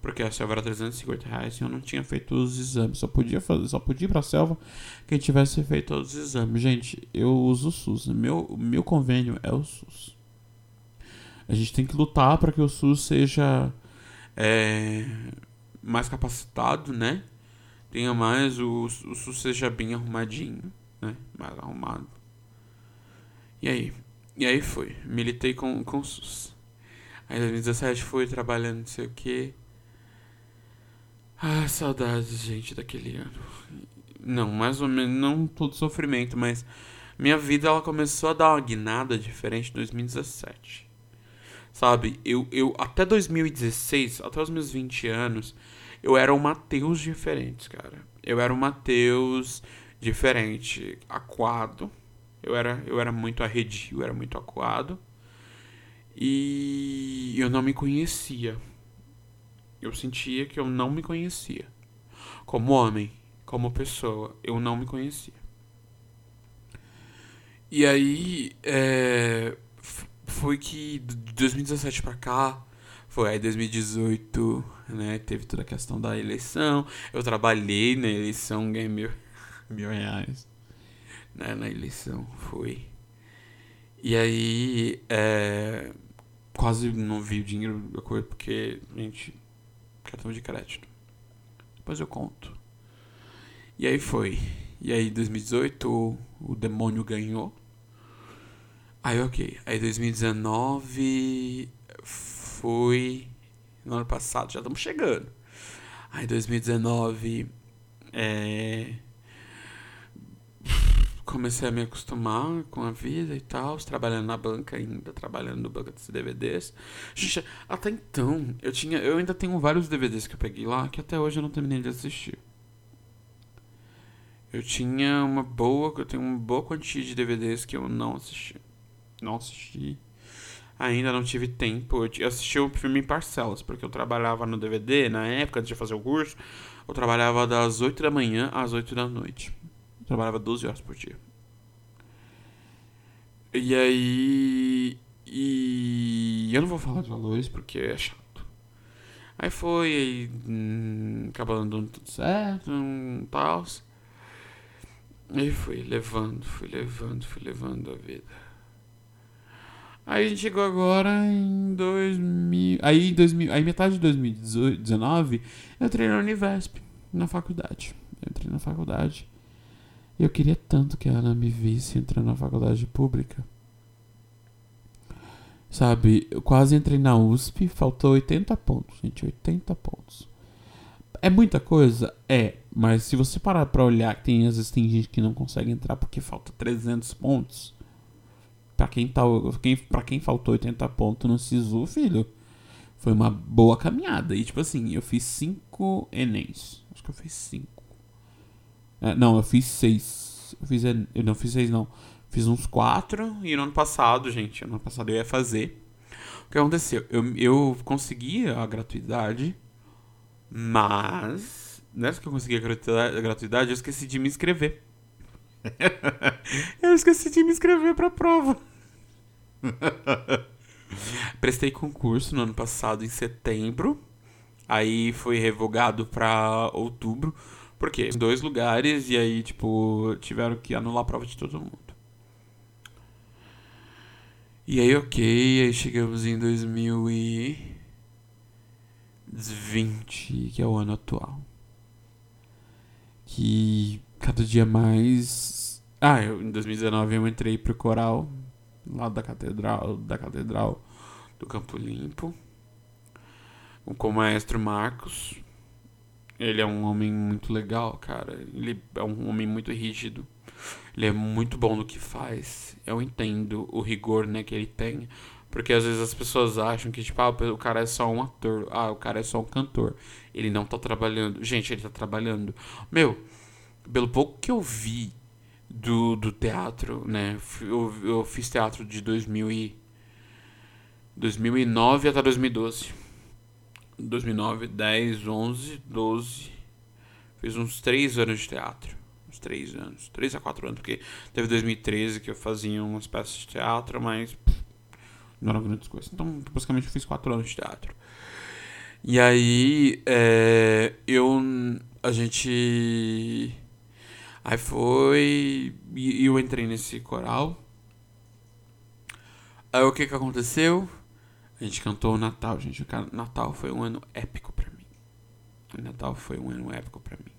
Porque a selva era 350 reais e eu não tinha feito os exames. Só podia fazer, só podia ir pra selva quem tivesse feito todos os exames. Gente, eu uso o SUS. Meu, meu convênio é o SUS. A gente tem que lutar para que o SUS seja é, mais capacitado, né? Tenha mais, o, o SUS seja bem arrumadinho, né? Mais arrumado. E aí? E aí foi. Militei com, com o SUS. Aí em 2017 fui trabalhando não sei o que. Ah, saudades, gente, daquele ano. Não, mais ou menos, não todo sofrimento, mas minha vida ela começou a dar uma guinada diferente em 2017. Sabe, eu, eu até 2016, até os meus 20 anos, eu era um Mateus diferente, cara. Eu era um Mateus diferente, aquado. Eu era, eu era muito arredio, eu era muito aquado. E eu não me conhecia. Eu sentia que eu não me conhecia. Como homem, como pessoa, eu não me conhecia. E aí, é, foi que de 2017 pra cá, foi aí 2018, né? Teve toda a questão da eleição. Eu trabalhei na eleição, ganhei mil, mil reais. Né, na eleição, foi. E aí, é, quase não vi o dinheiro da coisa, porque, gente, cartão de crédito. Depois eu conto. E aí foi. E aí, 2018, o, o demônio ganhou. Aí, ok. Aí, 2019 foi. No ano passado, já estamos chegando. Aí, 2019. É. Comecei a me acostumar com a vida e tal, trabalhando na banca ainda, trabalhando no banco dos DVDs. Até então, eu tinha. Eu ainda tenho vários DVDs que eu peguei lá que até hoje eu não terminei de assistir. Eu tinha uma boa. Eu tenho uma boa quantia de DVDs que eu não assisti não assisti. Ainda não tive tempo. Eu assisti o filme em parcelas, porque eu trabalhava no DVD na época, antes de fazer o curso. Eu trabalhava das 8 da manhã às 8 da noite. Trabalhava 12 horas por dia. E aí. E eu não vou falar de valores porque é chato. Aí foi, aí. Hum, acabando dando tudo certo, um, tal. E fui levando, fui levando, fui levando a vida. Aí a gente chegou agora em 2000. Aí em 2000, aí metade de 2019, eu entrei na Univesp, na faculdade. Eu entrei na faculdade. Eu queria tanto que a Ana me visse entrando na faculdade pública. Sabe, eu quase entrei na USP, faltou 80 pontos, gente, 80 pontos. É muita coisa? É, mas se você parar pra olhar, tem, às vezes tem gente que não consegue entrar porque falta 300 pontos. Pra quem, tá, quem, pra quem faltou 80 pontos no SISU, filho, foi uma boa caminhada. E tipo assim, eu fiz 5 Enems. Acho que eu fiz 5. É, não, eu fiz 6. Eu, fiz, eu não fiz 6, não. Fiz uns 4 e no ano passado, gente, no ano passado eu ia fazer. O que aconteceu? Eu, eu consegui a gratuidade, mas nessa que eu consegui a gratuidade, eu esqueci de me inscrever. eu esqueci de me inscrever pra prova. Prestei concurso no ano passado, em setembro. Aí foi revogado pra outubro. Por quê? Dois lugares e aí, tipo, tiveram que anular a prova de todo mundo. E aí, ok, aí chegamos em 2020, que é o ano atual. Que cada dia mais. Ah, eu, em 2019 eu entrei pro coral lá da catedral, da catedral do Campo Limpo, com o maestro Marcos. Ele é um homem muito legal, cara. Ele é um homem muito rígido. Ele é muito bom no que faz. Eu entendo o rigor, né, que ele tem Porque às vezes as pessoas acham que, tipo, ah, o cara é só um ator. Ah, o cara é só um cantor. Ele não tá trabalhando. Gente, ele tá trabalhando. Meu, pelo pouco que eu vi do, do teatro, né? Eu, eu fiz teatro de 2000 e 2009 até 2012. 2009, 10, 11, 12. Fiz uns 3 anos de teatro. Uns 3 anos. 3 a 4 anos, porque teve 2013 que eu fazia umas peças de teatro, mas não eram grandes coisas. Então, basicamente, eu fiz 4 anos de teatro. E aí, é, eu. A gente. Aí foi. E eu entrei nesse coral. Aí o que que aconteceu? A gente cantou o Natal, gente. O Natal foi um ano épico para mim. O Natal foi um ano épico para mim.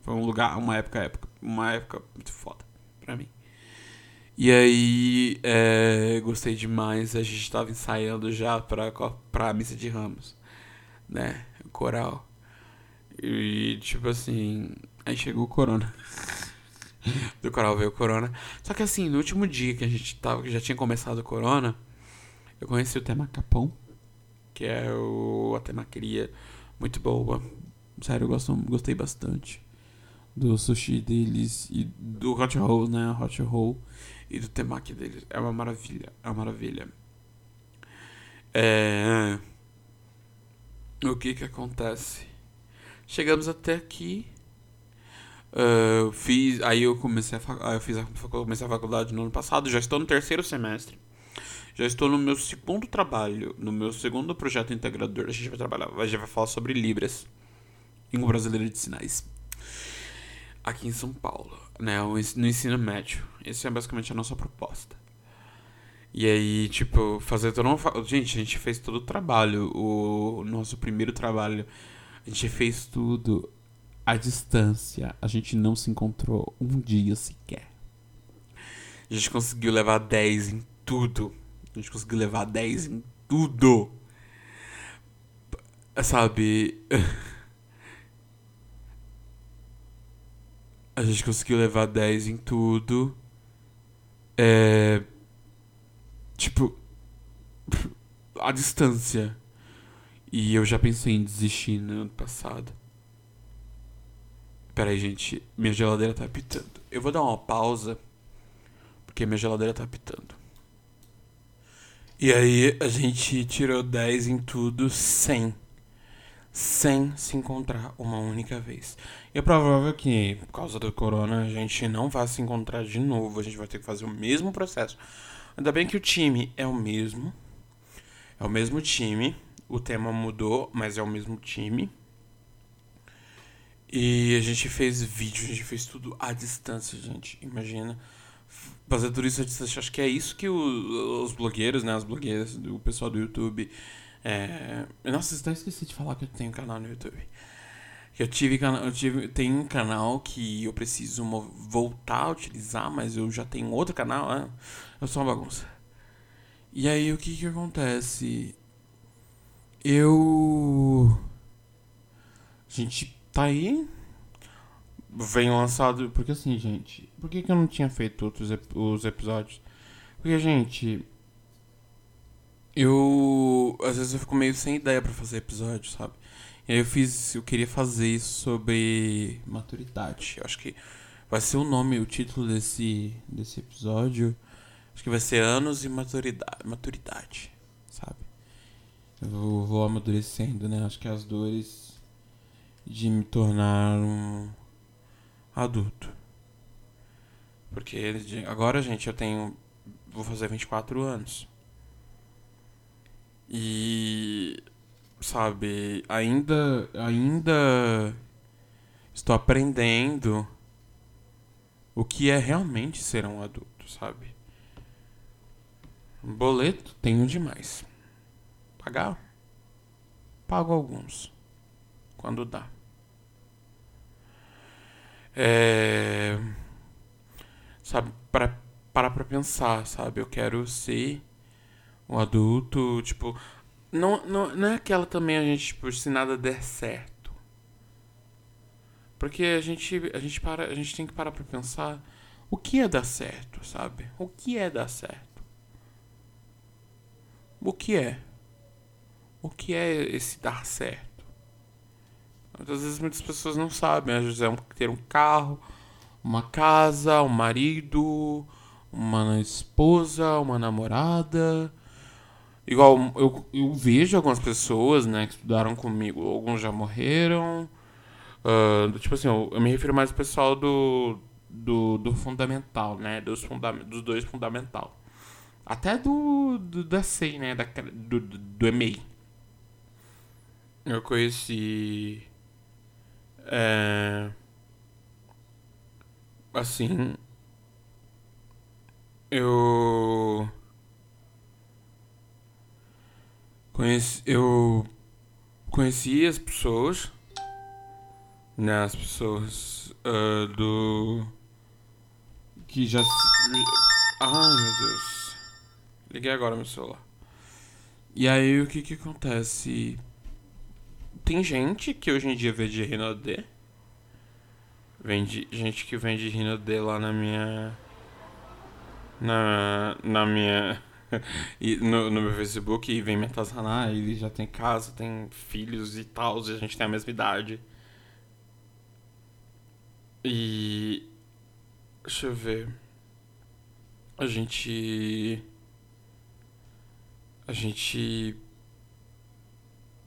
Foi um lugar, uma época épica, uma época muito foda para mim. E aí, é, gostei demais. A gente tava ensaiando já pra, pra missa de ramos, né? O coral. E, tipo assim, aí chegou o corona. Do coral veio o corona. Só que assim, no último dia que a gente tava, que já tinha começado o corona, eu conheci o tema Capão, que é o, a temaqueria muito boa. Sério, eu gosto, gostei bastante do sushi deles e do hot roll, né? Hot roll e do temaki deles. É uma maravilha, é uma maravilha. É... O que que acontece? Chegamos até aqui. Uh, fiz, aí eu comecei a, eu fiz a, comecei a faculdade no ano passado, já estou no terceiro semestre. Já estou no meu segundo trabalho, no meu segundo projeto integrador. A gente vai trabalhar, a gente vai falar sobre Libras, língua brasileira de sinais. Aqui em São Paulo, né, no ensino médio. Essa é basicamente a nossa proposta. E aí, tipo, fazer todo um... Gente, a gente fez todo o trabalho. O nosso primeiro trabalho, a gente fez tudo à distância. A gente não se encontrou um dia sequer. A gente conseguiu levar 10 em tudo. A gente conseguiu levar 10 em tudo. Sabe? A gente conseguiu levar 10 em tudo. É. Tipo. A distância. E eu já pensei em desistir no ano passado. Pera aí, gente. Minha geladeira tá apitando. Eu vou dar uma pausa. Porque minha geladeira tá apitando. E aí a gente tirou 10 em tudo sem. Sem se encontrar uma única vez. E é provável que, por causa do corona, a gente não vá se encontrar de novo. A gente vai ter que fazer o mesmo processo. Ainda bem que o time é o mesmo. É o mesmo time. O tema mudou, mas é o mesmo time. E a gente fez vídeo, a gente fez tudo à distância, gente. Imagina fazer tudo. Acho que é isso que o, os blogueiros, né? As blogueiras, o pessoal do YouTube. É... Nossa, até esqueci de falar que eu tenho canal no YouTube. Eu tive canal, eu tive, tenho um canal que eu preciso voltar a utilizar, mas eu já tenho outro canal, né? Eu sou uma bagunça. E aí o que que acontece? Eu a gente tá aí vem lançado. Porque assim, gente. Por que, que eu não tinha feito outros ep os episódios? Porque, gente. Eu. Às vezes eu fico meio sem ideia para fazer episódio, sabe? E aí eu fiz. Eu queria fazer isso sobre maturidade. Eu acho que vai ser o nome, o título desse, desse episódio. Acho que vai ser Anos e Maturidade, maturidade sabe? Eu vou, vou amadurecendo, né? Acho que as dores de me tornar um adulto. Porque agora, gente, eu tenho. Vou fazer 24 anos. E. Sabe, ainda. Ainda. Estou aprendendo o que é realmente ser um adulto, sabe? Boleto tenho demais. Pagar? Pago alguns. Quando dá. É, sabe, para parar pra pensar, sabe? Eu quero ser um adulto, tipo. Não, não, não é aquela também a gente, tipo, se nada der certo. Porque a gente, a gente, para, a gente tem que parar pra pensar o que é dar certo, sabe? O que é dar certo? o que é? O que é esse dar certo? Muitas vezes muitas pessoas não sabem. Às vezes é um, ter um carro, uma casa, um marido, uma esposa, uma namorada. Igual eu, eu vejo algumas pessoas, né, que estudaram comigo, alguns já morreram. Uh, tipo assim, eu, eu, me refiro mais ao pessoal do, do, do fundamental, né? Dos, funda dos dois fundamental. Até do, do da SEI, né? Da, do, do, do EMEI. Eu conheci. É, assim. Eu. Conheci, eu conheci as pessoas, né, as pessoas uh, do que já ai meu Deus, liguei agora meu celular. E aí o que que acontece? Tem gente que hoje em dia vende Rinode, vende gente que vende Rinode lá na minha na na minha e no, no meu Facebook e vem me atazanar, ele já tem casa, tem filhos e tal, e a gente tem a mesma idade. E. Deixa eu ver. A gente. A gente.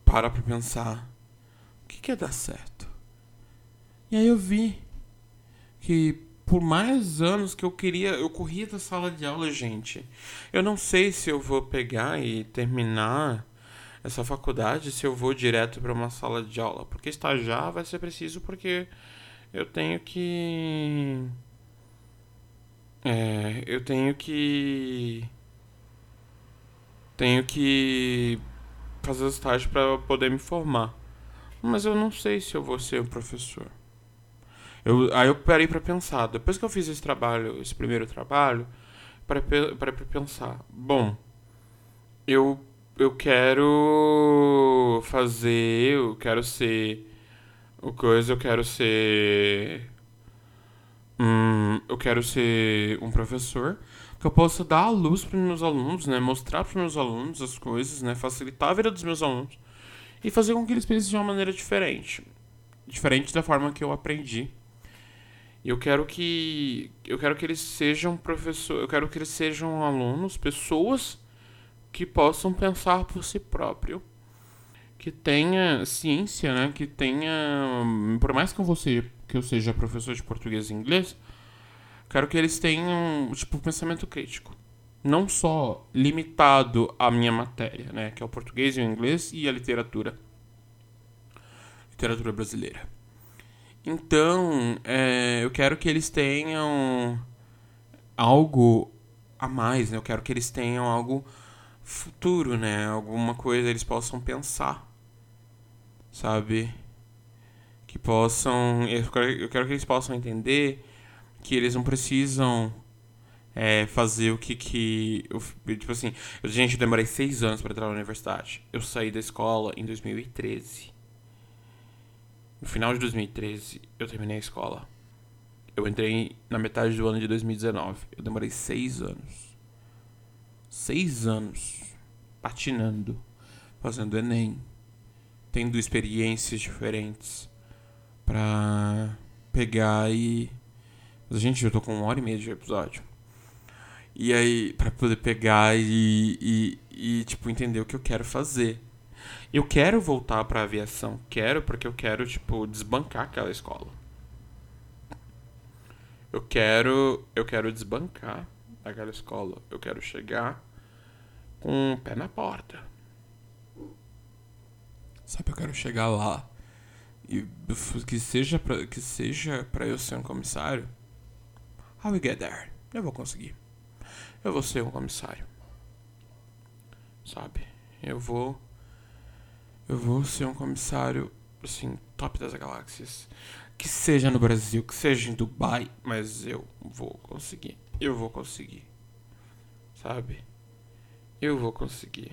Para pra pensar. Que, é dar certo? E aí eu vi que por mais anos que eu queria, eu corria da sala de aula, gente. Eu não sei se eu vou pegar e terminar essa faculdade, se eu vou direto para uma sala de aula, porque estagiar vai ser preciso porque eu tenho que é, eu tenho que tenho que fazer o estágio para poder me formar. Mas eu não sei se eu vou ser um professor. Eu, aí eu parei para pensar. Depois que eu fiz esse trabalho, esse primeiro trabalho, parei para pensar. Bom, eu eu quero fazer, eu quero ser o coisa, eu quero ser hum, eu quero ser um professor que eu possa dar a luz para meus alunos, né, mostrar para meus alunos as coisas, né, facilitar a vida dos meus alunos e fazer com que eles pensem de uma maneira diferente, diferente da forma que eu aprendi. Eu quero que eu quero que eles sejam professor, eu quero que eles sejam alunos, pessoas que possam pensar por si próprio, que tenha ciência, né, que tenha, por mais que eu você que eu seja professor de português e inglês, quero que eles tenham tipo pensamento crítico, não só limitado à minha matéria, né, que é o português e o inglês e a literatura, literatura brasileira. Então, é, eu quero que eles tenham algo a mais, né? Eu quero que eles tenham algo futuro, né? Alguma coisa eles possam pensar, sabe? Que possam. Eu quero, eu quero que eles possam entender que eles não precisam é, fazer o que que. Eu, tipo assim, eu, gente, eu demorei seis anos para entrar na universidade. Eu saí da escola em 2013. No final de 2013, eu terminei a escola. Eu entrei na metade do ano de 2019. Eu demorei seis anos. Seis anos patinando, fazendo Enem, tendo experiências diferentes pra pegar e. Mas, gente, eu tô com uma hora e meia de episódio. E aí, pra poder pegar e, e, e tipo, entender o que eu quero fazer. Eu quero voltar pra aviação. Quero, porque eu quero, tipo, desbancar aquela escola. Eu quero. Eu quero desbancar aquela escola. Eu quero chegar com o pé na porta. Sabe, eu quero chegar lá e que seja pra, que seja para eu ser um comissário. How we get there? Eu vou conseguir. Eu vou ser um comissário. Sabe? Eu vou eu vou ser um comissário, assim, top das galáxias. Que seja no Brasil, que seja em Dubai, mas eu vou conseguir. Eu vou conseguir. Sabe? Eu vou conseguir.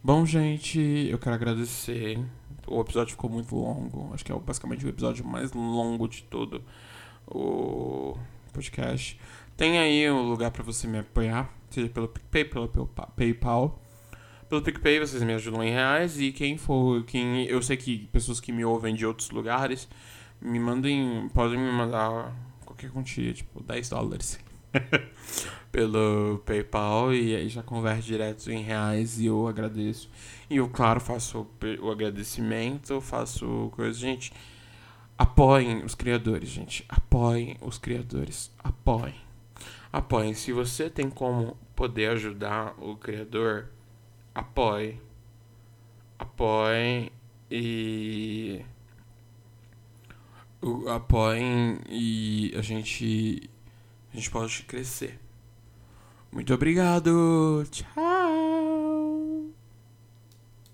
Bom, gente, eu quero agradecer. O episódio ficou muito longo. Acho que é basicamente o episódio mais longo de todo o podcast. Tem aí um lugar para você me apoiar, seja pelo PicPay, pelo PayPal. Pelo PicPay vocês me ajudam em reais e quem for, quem eu sei que pessoas que me ouvem de outros lugares me mandem, podem me mandar qualquer quantia, tipo 10 dólares. pelo PayPal e aí já converte direto em reais e eu agradeço. E eu, claro, faço o agradecimento, faço coisas. Gente, apoiem os criadores, gente. Apoiem os criadores. Apoiem. Apoiem. Se você tem como poder ajudar o criador, apoie. Apoiem e. Apoiem e a gente. A gente pode crescer. Muito obrigado. Tchau.